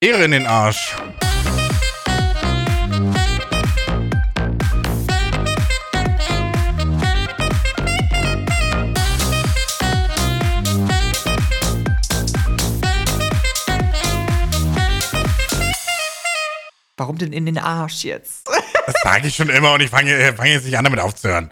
Ehre in den Arsch. Warum denn in den Arsch jetzt? Das sage ich schon immer und ich fange fang jetzt nicht an, damit aufzuhören.